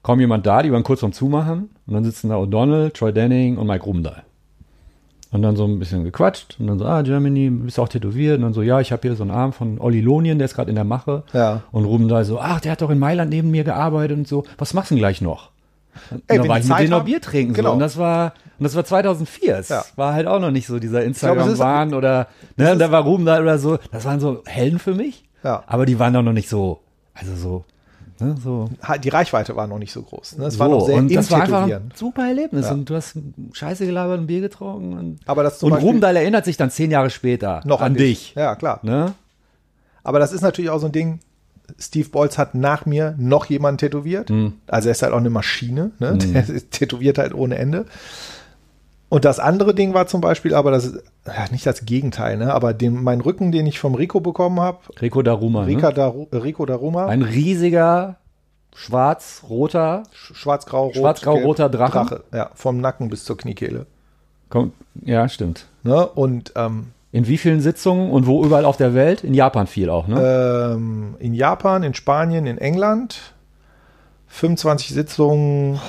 kaum jemand da, die waren kurz vorm Zumachen. Und dann sitzen da O'Donnell, Troy Denning und Mike Rubendahl. Und dann so ein bisschen gequatscht und dann so, ah, Germany, bist du auch tätowiert? Und dann so, ja, ich habe hier so einen Arm von Olli Lonien, der ist gerade in der Mache. Ja. Und Rubendahl so, ach, der hat doch in Mailand neben mir gearbeitet und so, was machst du denn gleich noch? Und Ey, dann war ich mit denen noch Bier trinken. Genau. So. Und das war, und das war 2004. Es Ja. war halt auch noch nicht so dieser Instagram-Wahn oder, ne, und da war Rubendahl oder so. Das waren so Helden für mich. Ja. Aber die waren doch noch nicht so, also so, ne, so. Die Reichweite war noch nicht so groß. Ne? Es so. war noch sehr und das war einfach ein super Erlebnis. Ja. Und du hast Scheiße gelabert und Bier getrunken. Und, Aber das zum und Beispiel- Rubendahl erinnert sich dann zehn Jahre später Noch an, dich. Ja, klar. Ne? Aber das ist natürlich auch so ein Ding. Steve Bolz hat nach mir noch jemanden tätowiert. Also er ist halt auch eine Maschine. Ne? Der ist <laughs> tätowiert halt ohne Ende. Und das andere Ding war zum Beispiel, aber das ist ja, nicht das Gegenteil, ne? aber den, mein Rücken, den ich vom Rico bekommen habe, Rico Daruma. Rika Ne? Daru, äh, Rico Daruma, Ein riesiger, schwarz-roter, sch- schwarz-grau-rot, Schwarz-grau-roter gelb- Drache. Ja, vom Nacken bis zur Kniekehle. Komm, ja, stimmt. Ne? Und ähm, In wie vielen Sitzungen und wo überall auf der Welt? In Japan viel auch, ne? ähm, in Japan, in Spanien, in England 25 Sitzungen,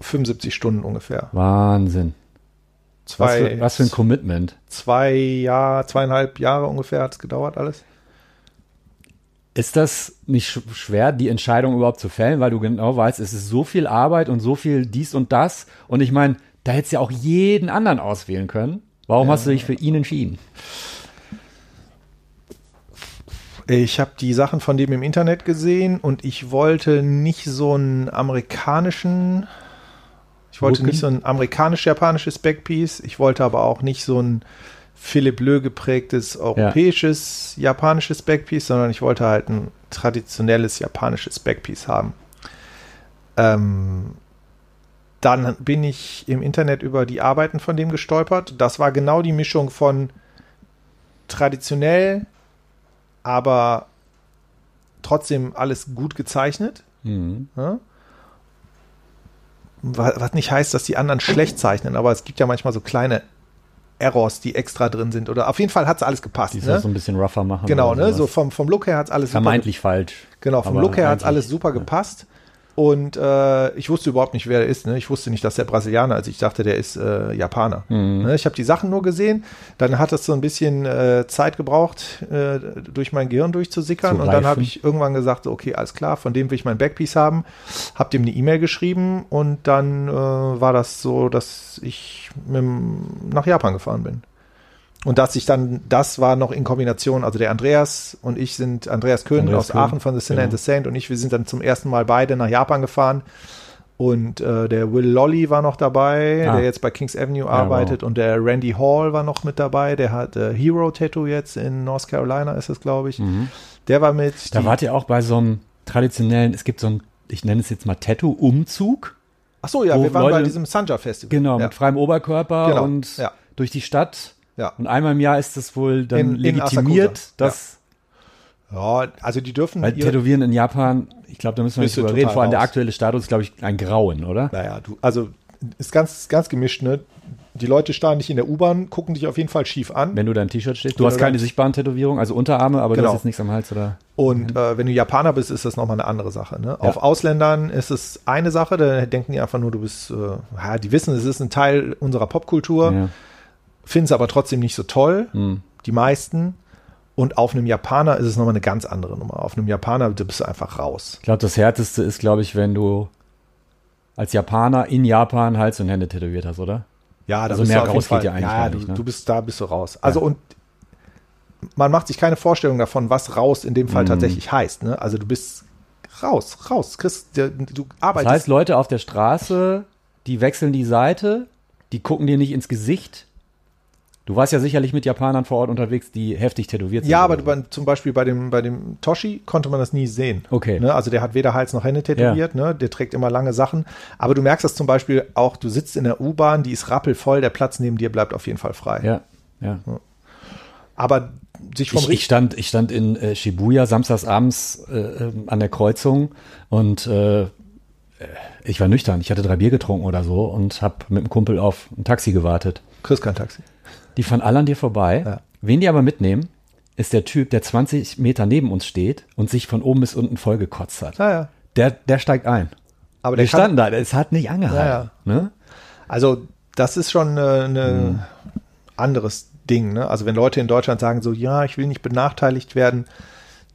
75 Stunden ungefähr. Wahnsinn. Was Zwei, für, was für ein Commitment. zwei Jahre, zweieinhalb Jahre ungefähr hat es gedauert alles. Ist das nicht sch schwer, die Entscheidung überhaupt zu fällen, weil du genau weißt, es ist so viel Arbeit und so viel dies und das. Und ich meine, da hättest du ja auch jeden anderen auswählen können. Warum hast du dich für ihn entschieden? Ich habe die Sachen von dem im Internet gesehen und ich wollte nicht so einen amerikanischen, ich wollte Rücken? nicht so ein amerikanisch-japanisches Backpiece, ich wollte aber auch nicht so ein Philipp Lö geprägtes europäisches, japanisches Backpiece, sondern ich wollte halt ein traditionelles japanisches Backpiece haben. Ähm, dann bin ich im Internet über die Arbeiten von dem gestolpert. Das war genau die Mischung von traditionell, aber trotzdem alles gut gezeichnet. Mhm. Ja? Wa- Was nicht heißt, dass die anderen schlecht zeichnen, aber es gibt ja manchmal so kleine Errors, die extra drin sind. Oder auf jeden Fall hat es alles gepasst. Die es Ne? so ein bisschen rougher machen. Genau, ne? So vom, vom Look her hat es alles super Vermeintlich falsch. Genau, vom Look her hat eigentlich- alles super gepasst. Und äh, ich wusste überhaupt nicht, wer er ist. Ne? Ich wusste nicht, dass der Brasilianer ist. Ich dachte, der ist äh, Japaner. Mhm. Ne? Ich habe die Sachen nur gesehen. Dann hat es so ein bisschen äh, Zeit gebraucht, äh, durch mein Gehirn durchzusickern. Zu und dann habe ich irgendwann gesagt, okay, alles klar, von dem will ich mein Backpiece haben. Hab dem eine E-Mail geschrieben und dann äh, war das so, dass ich mit, nach Japan gefahren bin. Und dass ich dann, das war noch in Kombination, also der Andreas und ich sind, Andreas Köhn Andreas aus Köhn, Aachen von The Sinner and genau. the Saint und ich, wir sind dann zum ersten Mal beide nach Japan gefahren. Und äh, der Will Lolly war noch dabei, Ah. der jetzt bei Kings Avenue arbeitet. Und der Randy Hall war noch mit dabei, der hat äh, Hero Tattoo jetzt in North Carolina, ist es, glaube ich. Der war mit. Mhm. Da wart ihr auch bei so einem traditionellen, es gibt so ein, ich nenne es jetzt mal Tattoo-Umzug. Ach so, ja, wir waren bei Leute- diesem Sanja Festival. Genau, ja. mit freiem Oberkörper Genau, und ja. durch die Stadt. Ja. Und einmal im Jahr ist es wohl dann In- in legitimiert, Asakusa, dass ja, also die dürfen. weil Tätowieren in Japan, ich glaube, da müssen wir nicht du drüber reden. Vor allem der aktuelle Status ist, glaube ich, ein Grauen, oder? Naja, du, also ist ganz, ganz gemischt, ne? Die Leute starren dich in der U-Bahn, gucken dich auf jeden Fall schief an. Wenn du da im T-Shirt stehst. Du Wenn hast du keine sichtbaren Tätowierungen, also Unterarme, aber du Genau. hast jetzt nichts am Hals, oder? Und äh, wenn du Japaner bist, ist das nochmal eine andere Sache. Ne? Auf Ausländern ist es eine Sache, da denken die einfach nur, du bist, äh, ja, die wissen, es ist ein Teil unserer Popkultur, Ja. Finden es aber trotzdem nicht so toll, Hm. die meisten. Und auf einem Japaner ist es nochmal eine ganz andere Nummer. Auf einem Japaner bist du einfach raus. Ich glaube, das Härteste ist, glaube ich, wenn du als Japaner in Japan Hals und Hände tätowiert hast, oder? Ja, da Also bist mehr du raus geht ja eigentlich ja, gar du, nicht, ne? du bist da, bist du raus. Also und man macht sich keine Vorstellung davon, was raus in dem Fall Mhm. tatsächlich heißt. Ne? Also du bist raus, raus, Chris, du Das arbeitest. heißt, Leute auf der Straße, die wechseln die Seite, die gucken dir nicht ins Gesicht. Du warst ja sicherlich mit Japanern vor Ort unterwegs, die heftig tätowiert sind. Ja, aber so. zum Beispiel bei dem, bei dem Toshi konnte man das nie sehen. Okay. Ne? Also der hat weder Hals noch Hände tätowiert, ne? der trägt immer lange Sachen. Aber du merkst das zum Beispiel auch, du sitzt in der U-Bahn, die ist rappelvoll, der Platz neben dir bleibt auf jeden Fall frei. Ja, ja. Aber sich vom Ich, ich, stand, ich stand in äh, Shibuya samstags abends äh, äh, an der Kreuzung und äh, ich war nüchtern. Ich hatte drei Bier getrunken oder so und habe mit dem Kumpel auf ein Taxi gewartet. kriegst kein Taxi. Die fahren alle an dir vorbei. Ja. Wen die aber mitnehmen, ist der Typ, der 20 Meter neben uns steht und sich von oben bis unten vollgekotzt hat. Naja. Der, der steigt ein. Aber Wir der kann, standen da, es hat nicht angehalten. Ne? also das ist schon äh, eine anderes Ding. Ne? Also wenn Leute in Deutschland sagen so, ja, ich will nicht benachteiligt werden,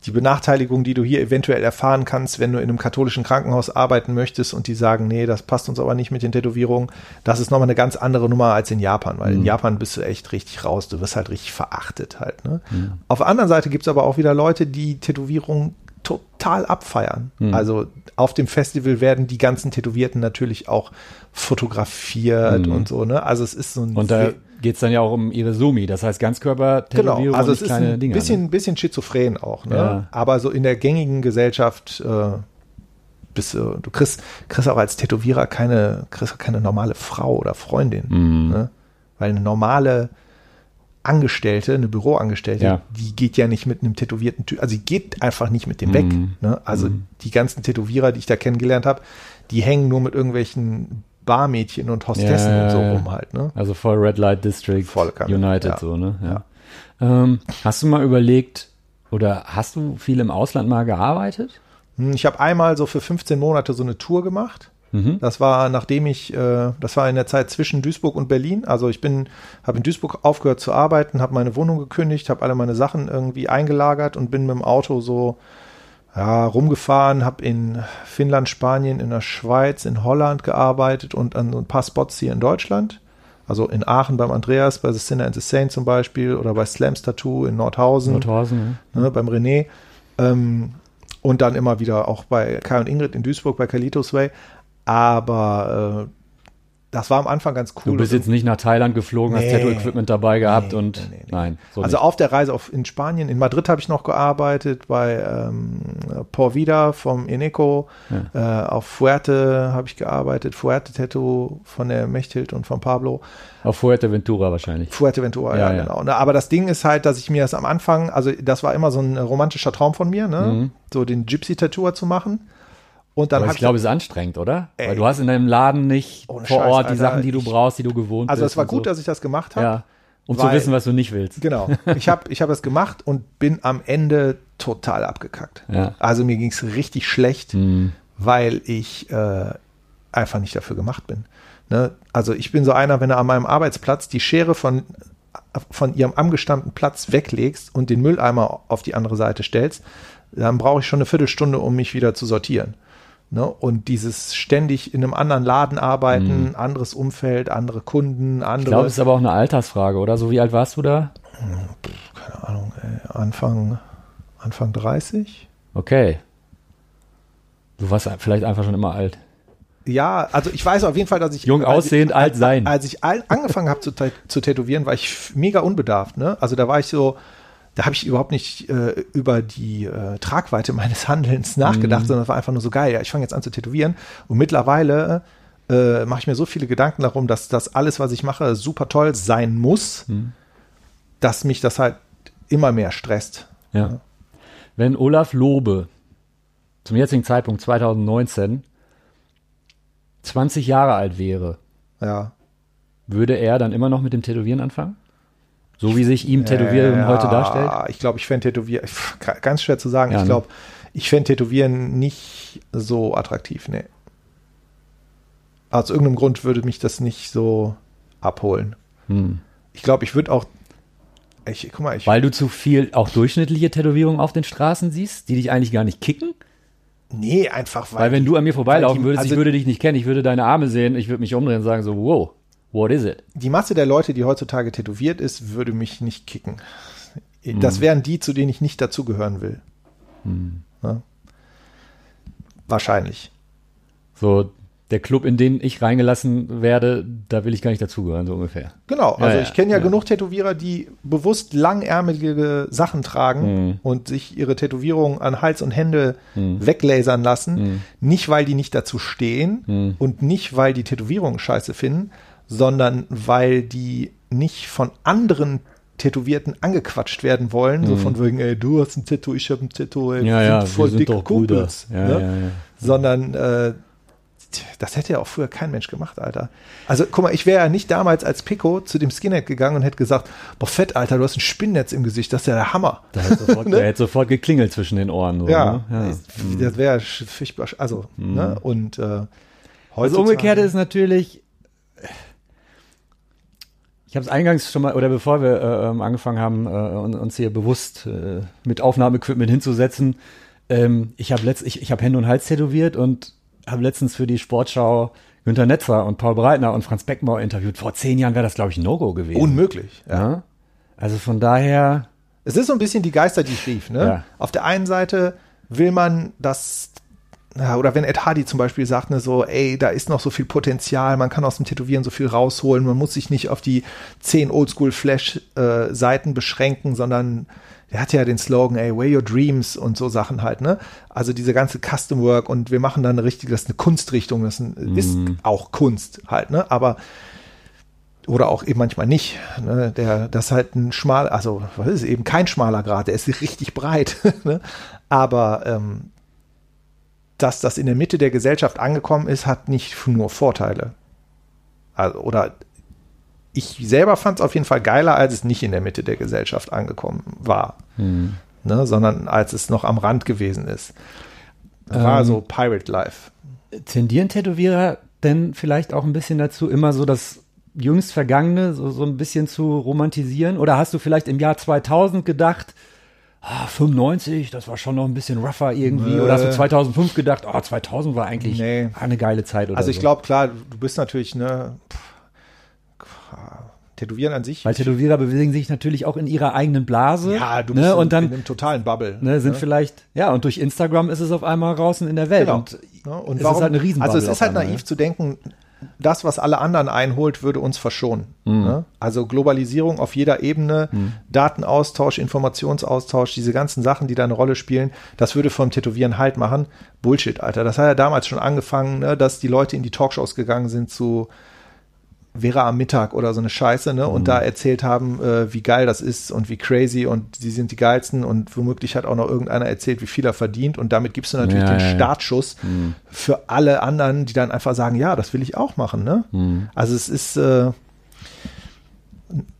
die Benachteiligung, die du hier eventuell erfahren kannst, wenn du in einem katholischen Krankenhaus arbeiten möchtest und die sagen, nee, das passt uns aber nicht mit den Tätowierungen, das ist nochmal eine ganz andere Nummer als in Japan, weil in Japan bist du echt richtig raus, du wirst halt richtig verachtet halt. Ne? Auf der anderen Seite gibt es aber auch wieder Leute, die Tätowierungen total abfeiern. Also auf dem Festival werden die ganzen Tätowierten natürlich auch fotografiert und so, ne? Also es ist so ein Und da geht es dann ja auch um ihre Sumi, das heißt Ganzkörper-Tätowierung Genau, also es ist ein Dinger. bisschen, ne? bisschen schizophren auch, ne? Ja. Aber so in der gängigen Gesellschaft äh, bist du, du kriegst, kriegst auch als Tätowierer keine, kriegst keine normale Frau oder Freundin, Mhm. ne? Weil eine normale Angestellte, eine Büroangestellte, Ja. die geht ja nicht mit einem tätowierten Typ, also sie geht einfach nicht mit dem weg. Mhm. Ne? Also die ganzen Tätowierer, die ich da kennengelernt habe, die hängen nur mit irgendwelchen Barmädchen und Hostessen Ja, und so rum halt. Ne? Also voll Red Light District Volle Kanne, United so, ne? Ja. Ähm, hast du mal überlegt oder hast du viel im Ausland mal gearbeitet? Hm, Ich habe einmal so für 15 Monate so eine Tour gemacht. Das war nachdem ich, äh, das war in der Zeit zwischen Duisburg und Berlin. Also ich bin, habe in Duisburg aufgehört zu arbeiten, habe meine Wohnung gekündigt, habe alle meine Sachen irgendwie eingelagert und bin mit dem Auto so ja, rumgefahren, habe in Finnland, Spanien, in der Schweiz, in Holland gearbeitet und an so ein paar Spots hier in Deutschland. Also in Aachen beim Andreas, bei The Sinner and the Saint zum Beispiel oder bei Slams Tattoo in Nordhausen Nordhausen, ne? ne, beim René. Ähm, und dann immer wieder auch bei Kai und Ingrid in Duisburg bei Kalitos Way. Aber äh, das war am Anfang ganz cool. Du bist jetzt nicht nach Thailand geflogen, hast Nee. Tattoo-Equipment dabei gehabt Nee, und nee, nein. So also nicht. auf der Reise auf, in Spanien, in Madrid habe ich noch gearbeitet, bei ähm, Por Vida vom Eneco, äh, auf Fuerte habe ich gearbeitet, Fuerte Tattoo von der Mechthild und von Pablo. auf Fuerteventura wahrscheinlich. Fuerteventura, ja, Ja, ja. genau. Aber das Ding ist halt, dass ich mir das am Anfang, also das war immer so ein romantischer Traum von mir, ne? so den Gypsy-Tattoo zu machen. Und dann. Aber ich glaube, es ist anstrengend, oder? Ey. Weil du hast in deinem Laden nicht vor Scheiß, Ort die Alter. Sachen, die du Ich- brauchst, die du gewohnt also bist. es war gut, so. dass ich das gemacht habe. Ja, um zu wissen, was du nicht willst. Genau. <laughs> Ich habe ich hab das gemacht und bin am Ende total abgekackt. Ja. Also mir ging es richtig schlecht, Mhm. weil ich äh, einfach nicht dafür gemacht bin. Ne? Also ich bin so einer, wenn du an meinem Arbeitsplatz die Schere von, von ihrem angestammten Platz weglegst und den Mülleimer auf die andere Seite stellst, dann brauche ich schon eine Viertelstunde, um mich wieder zu sortieren. Ne? Und dieses ständig in einem anderen Laden arbeiten, anderes Umfeld, andere Kunden, andere. Mhm. Ich glaube, es ist aber auch eine Altersfrage, oder? So wie alt warst du da? keine Ahnung, ey, Anfang, Anfang 30? Okay. Du warst vielleicht einfach schon immer alt. Ja, also ich weiß auf jeden Fall, dass ich Jung aussehend, ich, alt sein. Als ich angefangen habe zu, zu tätowieren, war ich mega unbedarft. Ne? Also da war ich so, da habe ich überhaupt nicht äh, über die äh, Tragweite meines Handelns nachgedacht, Mhm. sondern es war einfach nur so geil. Ja, ich fange jetzt an zu tätowieren und mittlerweile äh, mache ich mir so viele Gedanken darum, dass das alles, was ich mache, super toll sein muss, Mhm. dass mich das halt immer mehr stresst. Ja. Wenn Olaf Lobe zum jetzigen Zeitpunkt 2019 20 Jahre alt wäre, Ja. würde er dann immer noch mit dem Tätowieren anfangen? So wie sich ihm Tätowieren Ja, heute darstellt? Ich glaube, ich fände Tätowieren, ganz schwer zu sagen. Ja, ich ne? glaube, ich fände Tätowieren nicht so attraktiv, nee. Aus irgendeinem Grund würde mich das nicht so abholen. Hm. Ich glaube, ich würde auch, ich, mal, ich, Weil du zu viel auch durchschnittliche Tätowierungen auf den Straßen siehst, die dich eigentlich gar nicht kicken? nee, einfach, weil, Weil wenn du an mir vorbeilaufen die- würdest, ich also- würde dich nicht kennen, ich würde deine Arme sehen, ich würde mich umdrehen und sagen so, wow, what is it? die Masse der Leute, die heutzutage tätowiert ist, würde mich nicht kicken. Das wären die, zu denen ich nicht dazugehören will. Hm. Ja? Wahrscheinlich. So der Club, in den ich reingelassen werde, da will ich gar nicht dazugehören, so ungefähr. Genau, also Ja, ich kenne ja, ja. genug Tätowierer, die bewusst langärmelige Sachen tragen Mhm. und sich ihre Tätowierungen an Hals und Hände Mhm. weglasern lassen. Nicht, weil die nicht dazu stehen Mhm. und nicht, weil die Tätowierungen scheiße finden, sondern weil die nicht von anderen Tätowierten angequatscht werden wollen, so von wegen, ey, du hast ein Tattoo, ich habe ein Tattoo, ey, Mhm. Ja, ja, voll wir dicke. Kumpels. Ja, ne? sondern äh, das hätte ja auch früher kein Mensch gemacht, Alter. Also guck mal, ich wäre ja nicht damals als Pico zu dem Skinhead gegangen und hätte gesagt, boah fett, Alter, du hast ein Spinnnetz im Gesicht, das ist ja der Hammer. Da hätte sofort, <laughs> Ne? hätte sofort geklingelt zwischen den Ohren. So, Ja, ne? ja. das- das wäre sch- furchtbar, also, ne, und äh, Das heutzutage- Umgekehrte ist natürlich, ich habe es eingangs schon mal, oder bevor wir äh, ähm, angefangen haben, äh, un- uns hier bewusst äh, mit Aufnahmeequipment hinzusetzen, ähm, ich habe ich, ich hab Hände und Hals tätowiert und habe letztens für die Sportschau Günter Netzer und Paul Breitner und Franz Beckenbauer interviewt. Vor zehn Jahren wäre das, glaube ich, ein No-Go gewesen. unmöglich. Ja. ja? Also von daher, Es ist so ein bisschen die Geister, die ich rief. Ne? Ja. Auf der einen Seite will man das, ja, oder wenn Ed Hardy zum Beispiel sagt, ne, so, ey, da ist noch so viel Potenzial, man kann aus dem Tätowieren so viel rausholen, man muss sich nicht auf die zehn Oldschool-Flash-Seiten beschränken, sondern er hat ja den Slogan, ey, wear your dreams und so Sachen halt, ne? Also diese ganze Custom Work und wir machen dann eine richtige, das ist eine Kunstrichtung, das ist, ist auch Kunst halt, ne? Aber oder auch eben manchmal nicht. Ne? Der, das ist halt ein schmal, also was ist eben kein schmaler Grad, der ist richtig breit. <laughs> ne? Aber ähm, dass das in der Mitte der Gesellschaft angekommen ist, hat nicht nur Vorteile. Also, oder ich selber fand es auf jeden Fall geiler, als es nicht in der Mitte der Gesellschaft angekommen war, ne? sondern als es noch am Rand gewesen ist. War Ähm, so Pirate Life. tendieren Tätowierer denn vielleicht auch ein bisschen dazu, immer so das jüngst Vergangene so, so ein bisschen zu romantisieren? Oder hast du vielleicht im Jahr 2000 gedacht, ah, 95, das war schon noch ein bisschen rougher irgendwie? Nö. Oder hast du 2005 gedacht, oh, 2000 war eigentlich Nee. eine geile Zeit oder Also ich so? glaube, klar, du bist natürlich, ne, pff, Tätowieren an sich. Weil Tätowierer bewegen sich natürlich auch in ihrer eigenen Blase. ja, du bist ne? in, und dann in einem totalen Bubble. ne, sind vielleicht, ja, und durch Instagram ist es auf einmal draußen in der Welt. Genau. Und, Ne? Und es warum, ist halt eine Riesenbubble Also es ist halt naiv ja. zu denken, das, was alle anderen einholt, würde uns verschonen. Mhm. Ne? Also Globalisierung auf jeder Ebene, Datenaustausch, Informationsaustausch, diese ganzen Sachen, die da eine Rolle spielen, das würde vom Tätowieren halt machen. Bullshit, Alter. Das hat ja damals schon angefangen, ne, dass die Leute in die Talkshows gegangen sind zu Vera am Mittag oder so eine Scheiße, ne? Und Mhm. da erzählt haben, äh, wie geil das ist und wie crazy und sie sind die geilsten und womöglich hat auch noch irgendeiner erzählt, wie viel er verdient und damit gibst du natürlich Ja, den ja. Startschuss für alle anderen, die dann einfach sagen, ja, das will ich auch machen, ne? Also es ist äh,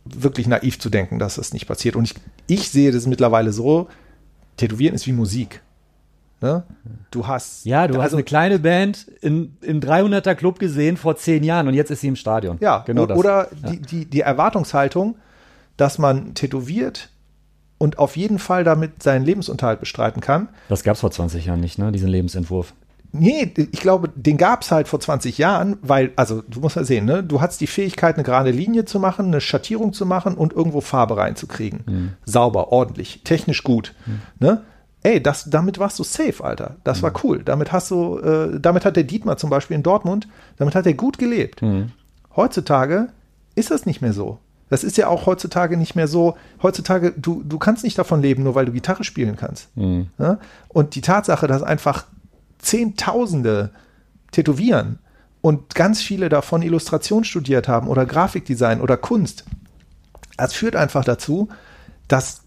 wirklich naiv zu denken, dass das nicht passiert. Und ich, ich sehe das mittlerweile so, Tätowieren ist wie Musik. Ne? Du hast ja, du hast also eine kleine Band in, im 300er Club gesehen vor zehn Jahren und jetzt ist sie im Stadion. Ja, genau das. oder Ja. die, die, die Erwartungshaltung, dass man tätowiert und auf jeden Fall damit seinen Lebensunterhalt bestreiten kann. Das gab es vor 20 Jahren nicht, ne? Diesen Lebensentwurf. Nee, ich glaube, den gab es halt vor 20 Jahren, weil, also du musst ja sehen, ne? du hast die Fähigkeit, eine gerade Linie zu machen, eine Schattierung zu machen und irgendwo Farbe reinzukriegen. Sauber, ordentlich, technisch gut. Ne? Ey, das, damit warst du safe, Alter. Das war cool. Damit hast du, äh, damit hat der Dietmar zum Beispiel in Dortmund, damit hat er gut gelebt. Heutzutage ist das nicht mehr so. Das ist ja auch heutzutage nicht mehr so. Heutzutage, du, du kannst nicht davon leben, nur weil du Gitarre spielen kannst. Ja? Und die Tatsache, dass einfach Zehntausende tätowieren und ganz viele davon Illustration studiert haben oder Grafikdesign oder Kunst, das führt einfach dazu, dass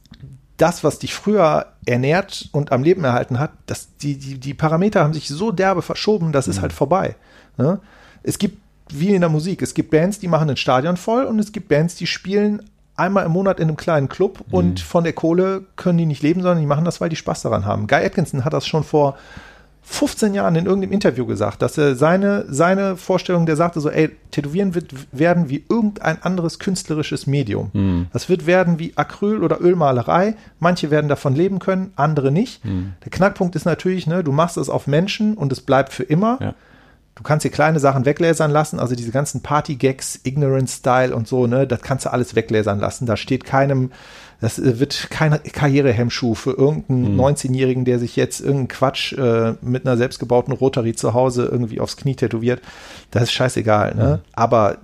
das, was dich früher ernährt und am Leben erhalten hat, dass die, die, die Parameter haben sich so derbe verschoben, das ist halt vorbei. Ne? Es gibt, wie in der Musik, es gibt Bands, die machen ein Stadion voll und es gibt Bands, die spielen einmal im Monat in einem kleinen Club und von der Kohle können die nicht leben, sondern die machen das, weil die Spaß daran haben. Guy Atkinson hat das schon vor 15 Jahren in irgendeinem Interview gesagt, dass er seine, seine Vorstellung, der sagte so, ey, Tätowieren wird werden wie irgendein anderes künstlerisches Medium. Das wird werden wie Acryl- oder Ölmalerei. Manche werden davon leben können, andere nicht. Der Knackpunkt ist natürlich, ne, du machst es auf Menschen und es bleibt für immer. Ja. Du kannst dir kleine Sachen weglasern lassen, also diese ganzen Party-Gags, Ignorance-Style und so, ne, das kannst du alles weglasern lassen. Da steht keinem Das äh, wird kein Karrierehemmschuh für irgendeinen 19-Jährigen, der sich jetzt irgendeinen Quatsch äh, mit einer selbstgebauten Rotary zu Hause irgendwie aufs Knie tätowiert. Das ist scheißegal, ne? Aber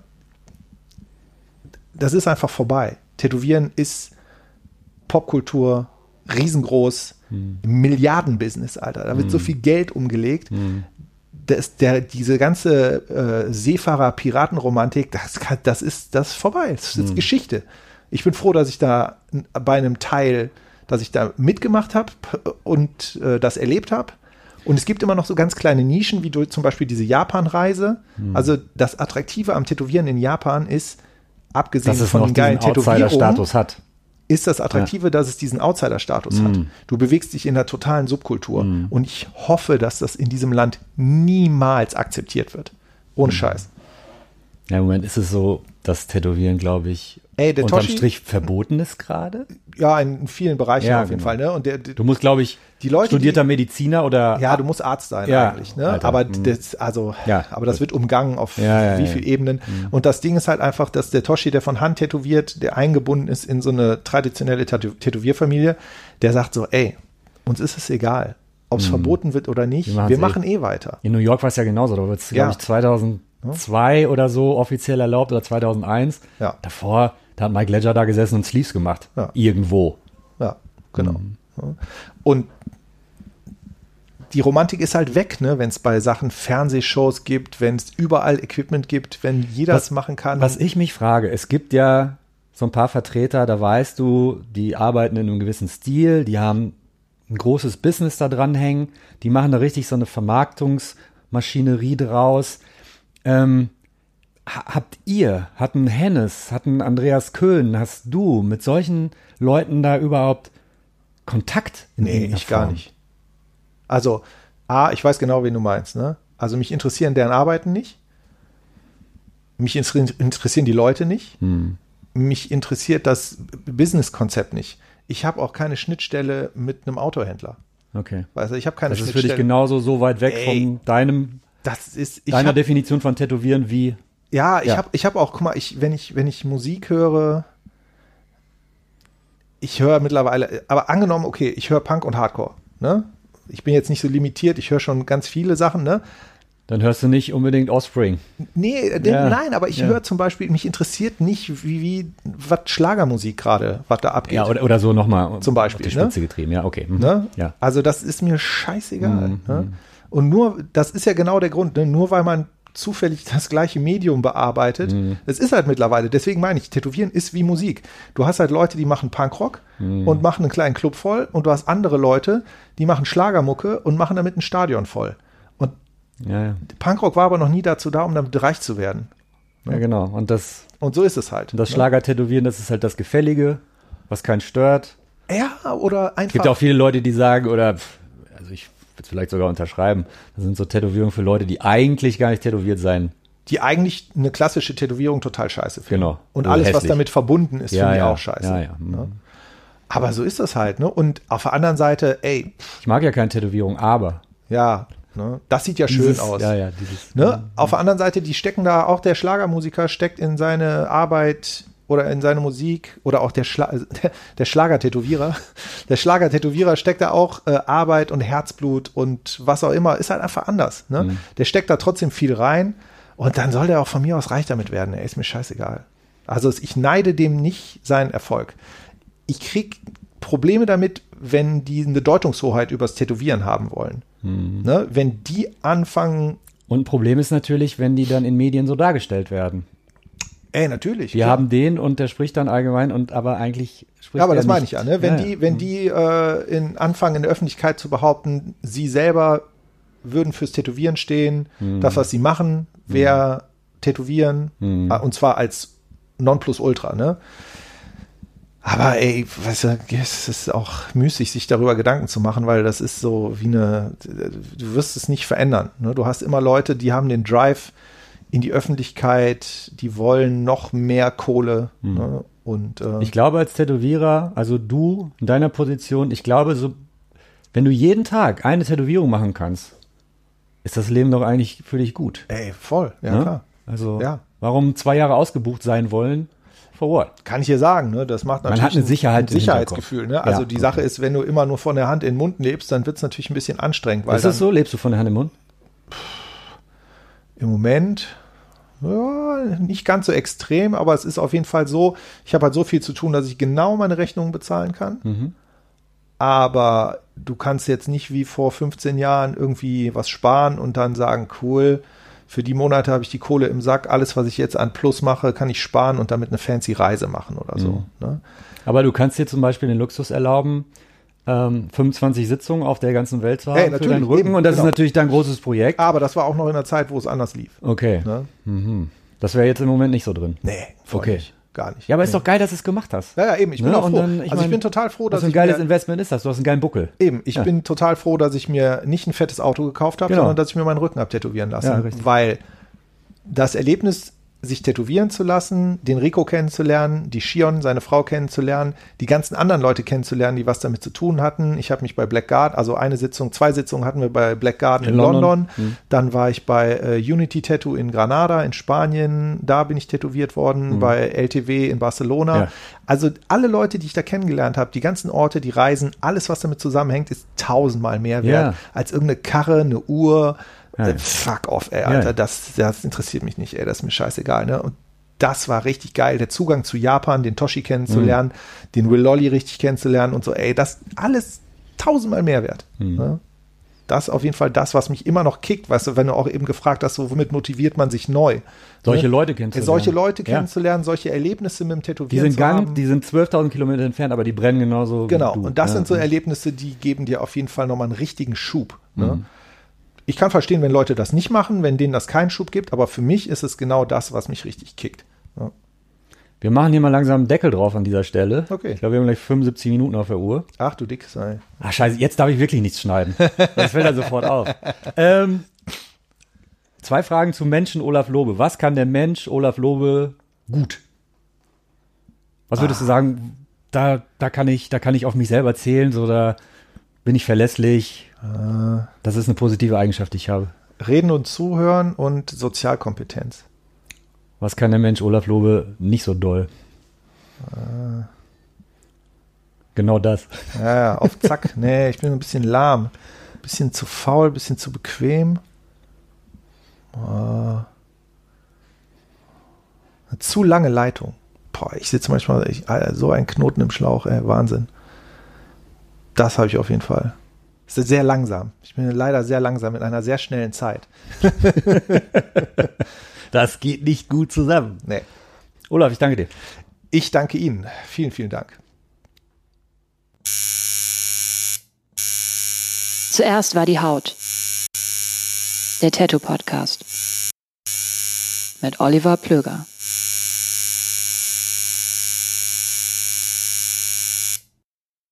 das ist einfach vorbei. Tätowieren ist Popkultur, riesengroß, Milliardenbusiness, Alter. Da wird so viel Geld umgelegt. Das, der, diese ganze äh, Seefahrer-Piratenromantik, das, kann- das, ist, das ist vorbei. Das ist Geschichte. Ich bin froh, dass ich da bei einem Teil, dass ich da mitgemacht habe und äh, das erlebt habe. Und es gibt immer noch so ganz kleine Nischen, wie zum Beispiel diese Japan-Reise. Also das Attraktive am Tätowieren in Japan ist, abgesehen von den geilen Tätowierungen, hat. ist das Attraktive, dass es diesen Outsider-Status hat. Du bewegst dich in der totalen Subkultur. Und ich hoffe, dass das in diesem Land niemals akzeptiert wird. Ohne Scheiß. Ja, im Moment ist es so, dass Tätowieren, glaube ich, Ey, der unterm Toshi- Strich verboten ist gerade. Ja, in vielen Bereichen Ja, auf jeden genau. Fall. Ne? Und der, der, Du musst, glaube ich, Die Leute, studierter die- Mediziner oder ja, du musst Arzt sein Ja, eigentlich. Ne? Alter, aber mhm. das, also, Ja, aber das wird umgangen auf wie ja. viele Ebenen. Und das Ding ist halt einfach, dass der Toshi, der von Hand tätowiert, der eingebunden ist in so eine traditionelle Tätow Tätowierfamilie, der sagt so, ey, uns ist es egal, ob es verboten wird oder nicht. Wir Wir, machen's machen eh weiter. In New York war es ja genauso. Da wird es, glaube ich, 2002 oder so offiziell erlaubt oder 2001. Ja. Davor, da hat Mike Ledger da gesessen und Sleeves gemacht. Ja. Irgendwo. Ja, genau. Mhm. Und die Romantik ist halt weg, ne, wenn es bei Sachen Fernsehshows gibt, wenn es überall Equipment gibt, wenn jeder es machen kann. Was ich mich frage, es gibt ja so ein paar Vertreter, da weißt du, die arbeiten in einem gewissen Stil, die haben ein großes Business da dran hängen, die machen da richtig so eine Vermarktungsmaschinerie draus. Ähm, habt ihr, hat ein Hennes, hat ein Andreas Köhn, hast du mit solchen Leuten da überhaupt Kontakt? in Nee, ich gar Form? nicht. Also, A, ich weiß genau, wen du meinst, ne? Also mich interessieren deren Arbeiten nicht. Mich inter- interessieren die Leute nicht. Hm. Mich interessiert das Businesskonzept nicht. Ich habe auch keine Schnittstelle mit einem Autohändler. Okay. Weißt du, ich habe keine Das ist für Schnittstelle. dich genauso so weit weg Ey. von deinem, das ist, deiner hab, Definition von Tätowieren wie Ja, ich Ja. habe ich hab auch, guck mal, ich, wenn, ich, wenn ich Musik höre, ich höre mittlerweile, aber angenommen, okay, ich höre Punk und Hardcore, ne? Ich bin jetzt nicht so limitiert, ich höre schon ganz viele Sachen, ne? Dann hörst du nicht unbedingt Offspring. Nee, denn, Ja. nein, aber ich Ja. höre zum Beispiel, mich interessiert nicht, wie, wie was Schlagermusik gerade, was da abgeht. Ja, oder, oder so nochmal Zum Beispiel, auf die ne? Spitze getrieben. Ja, okay. Mhm. Ne? Ja. Also das ist mir scheißegal. Mhm, Ne? Und nur, das ist ja genau der Grund, ne? nur weil man zufällig das gleiche Medium bearbeitet. Mhm. Es ist halt mittlerweile, deswegen meine ich, Tätowieren ist wie Musik. Du hast halt Leute, die machen Punkrock Mhm. und machen einen kleinen Club voll und du hast andere Leute, die machen Schlagermucke und machen damit ein Stadion voll. Und Ja, ja. Punkrock war aber noch nie dazu da, um damit reich zu werden. ja, genau. Und das, Und so ist es halt. und das ne? Schlagertätowieren, das ist halt das Gefällige, was keinen stört. Ja, oder Es einfach. gibt ja auch viele Leute, die sagen, oder, also ich würde es vielleicht sogar unterschreiben, das sind so Tätowierungen für Leute, die eigentlich gar nicht tätowiert sein. die eigentlich eine klassische Tätowierung total scheiße finden. Genau. Und Also alles, was hässlich. damit verbunden ist, Ja, finde ich ja. auch scheiße. Ja, ja. Mhm. Aber so ist das halt, ne? Und auf der anderen Seite, ey, Ich mag ja keine Tätowierung, aber. ja, ne? Das sieht ja schön dieses, aus. Ja, ja, dieses. Ne? Auf der anderen Seite, die stecken da, auch der Schlagermusiker steckt in seine Arbeit oder in seine Musik oder auch der, Schla <laughs> der, Schlagertätowierer. Der Schlagertätowierer steckt da auch äh, Arbeit und Herzblut und was auch immer, ist halt einfach anders. Ne? Mhm. Der steckt da trotzdem viel rein und dann soll der auch von mir aus reich damit werden. Ey, ist mir scheißegal. Also ich neide dem nicht seinen Erfolg. Ich krieg Probleme damit, wenn die eine Deutungshoheit übers Tätowieren haben wollen. Mhm. Ne? Wenn die anfangen, Und ein Problem ist natürlich, wenn die dann in Medien so dargestellt werden. Ey, natürlich. Wir klar. haben den und der spricht dann allgemein und aber eigentlich spricht Ja, aber er das meine ich ja, ne? Wenn Ja, die, ja. wenn die äh, in anfangen in der Öffentlichkeit zu behaupten, sie selber würden fürs Tätowieren stehen, Hm. das, was sie machen, wäre Tätowieren, Hm. und zwar als Nonplusultra, ne? Aber ey, weißt du, es ist auch müßig, sich darüber Gedanken zu machen, weil das ist so wie eine, du wirst es nicht verändern. Ne? Du hast immer Leute, die haben den Drive in die Öffentlichkeit, die wollen noch mehr Kohle. Ne? Und äh. Ich glaube, als Tätowierer, also du in deiner Position, ich glaube, so, wenn du jeden Tag eine Tätowierung machen kannst, ist das Leben doch eigentlich für dich gut. ey, voll, ja ne? klar. Also, Ja. warum zwei Jahre ausgebucht sein wollen, For what? Kann ich dir sagen, ne? Das macht Man natürlich hat eine Sicherheit ein Sicherheitsgefühl, ne? Also Ja, die okay. Sache ist, wenn du immer nur von der Hand in den Mund lebst, dann wird es natürlich ein bisschen anstrengend, weil Ist das so? Lebst du von der Hand im Mund? Im Moment ja, nicht ganz so extrem, aber es ist auf jeden Fall so, ich habe halt so viel zu tun, dass ich genau meine Rechnungen bezahlen kann. Mhm. Aber du kannst jetzt nicht wie vor 15 Jahren irgendwie was sparen und dann sagen, cool, für die Monate habe ich die Kohle im Sack, alles, was ich jetzt an Plus mache, kann ich sparen und damit eine fancy Reise machen oder so. Mhm. Ne? Aber du kannst dir zum Beispiel den Luxus erlauben, ähm, 25 Sitzungen auf der ganzen Welt zu haben Hey, für natürlich, deinen Rücken. eben, und das genau. ist natürlich dein großes Projekt. Aber das war auch noch in einer Zeit, wo es anders lief. Okay. Ne? Mhm. Das wäre jetzt im Moment nicht so drin. Nee, Okay. nicht. Gar nicht. Ja, aber ist nee. doch geil, dass du es gemacht hast. Ja, ja, eben. Ich bin Ne? auch froh. dann, ich also ich mein, bin total froh, Was dass für ein ich geiles Investment ist das. Du hast einen geilen Buckel. Eben, ich Ja. bin total froh, dass ich mir nicht ein fettes Auto gekauft habe, Genau. sondern dass ich mir meinen Rücken abtätowieren lasse. Ja, weil das Erlebnis, sich tätowieren zu lassen, den Rico kennenzulernen, die Shion, seine Frau kennenzulernen, die ganzen anderen Leute kennenzulernen, die was damit zu tun hatten. Ich habe mich bei Black Garden, also eine Sitzung, zwei Sitzungen hatten wir bei Black Garden in, In London. London. Mhm. Dann war ich bei äh, Unity Tattoo in Granada in Spanien. Da bin ich tätowiert worden, bei LTW in Barcelona. Mhm. Ja. Also alle Leute, die ich da kennengelernt habe, die ganzen Orte, die Reisen, alles, was damit zusammenhängt, ist tausendmal mehr wert Ja. als irgendeine Karre, eine Uhr. Ja. Äh, fuck off, ey, Alter, Ja. das, das interessiert mich nicht, ey, das ist mir scheißegal, ne? Und das war richtig geil, der Zugang zu Japan, den Toshi kennenzulernen, Mhm. den Will Lolly richtig kennenzulernen und so, ey, das alles tausendmal mehr wert. Mhm. Ne? Das ist auf jeden Fall das, was mich immer noch kickt, weißt du, wenn du auch eben gefragt hast, so, womit motiviert man sich neu? Solche Ne? Leute Äh, kennenzulernen. Solche Leute Ja. kennenzulernen, solche Erlebnisse mit dem Die Tätowieren sind zu Gang, haben. die sind 12.000 Kilometer entfernt, aber die brennen genauso Genau, und das Ja. sind so Erlebnisse, die geben dir auf jeden Fall nochmal einen richtigen Schub. Ne? Mhm. Ich kann verstehen, wenn Leute das nicht machen, wenn denen das keinen Schub gibt, aber für mich ist es genau das, was mich richtig kickt. Ja. Wir machen hier mal langsam einen Deckel drauf an dieser Stelle. Okay. Ich glaube, wir haben gleich 75 Minuten auf der Uhr. Ach du dick sei. Ach scheiße, jetzt darf ich wirklich nichts schneiden. Das fällt dann sofort auf. <laughs> Ähm, zwei Fragen zum Menschen Olaf Lobe. Was kann der Mensch Olaf Lobe gut? Was würdest du sagen, da, da, kann ich, da kann ich auf mich selber zählen, so da bin ich verlässlich. Das ist eine positive Eigenschaft, die ich habe. Reden und zuhören und Sozialkompetenz. Was kann der Mensch Olaf Lobe nicht so doll? Genau das. Ja, ja, auf Zack. <laughs> nee, ich bin ein bisschen lahm. Bisschen zu faul, bisschen zu bequem. Eine zu lange Leitung. Boah, ich sitze manchmal ich, Alter, so ein Knoten im Schlauch, ey, Wahnsinn. Das habe ich auf jeden Fall. Es ist sehr langsam. Ich bin leider sehr langsam in einer sehr schnellen Zeit. <laughs> Das geht nicht gut zusammen. Nee. Olaf, ich danke dir. Ich danke Ihnen. Vielen, vielen Dank. Zuerst war die Haut. Der Tattoo Podcast. Mit Oliver Plöger.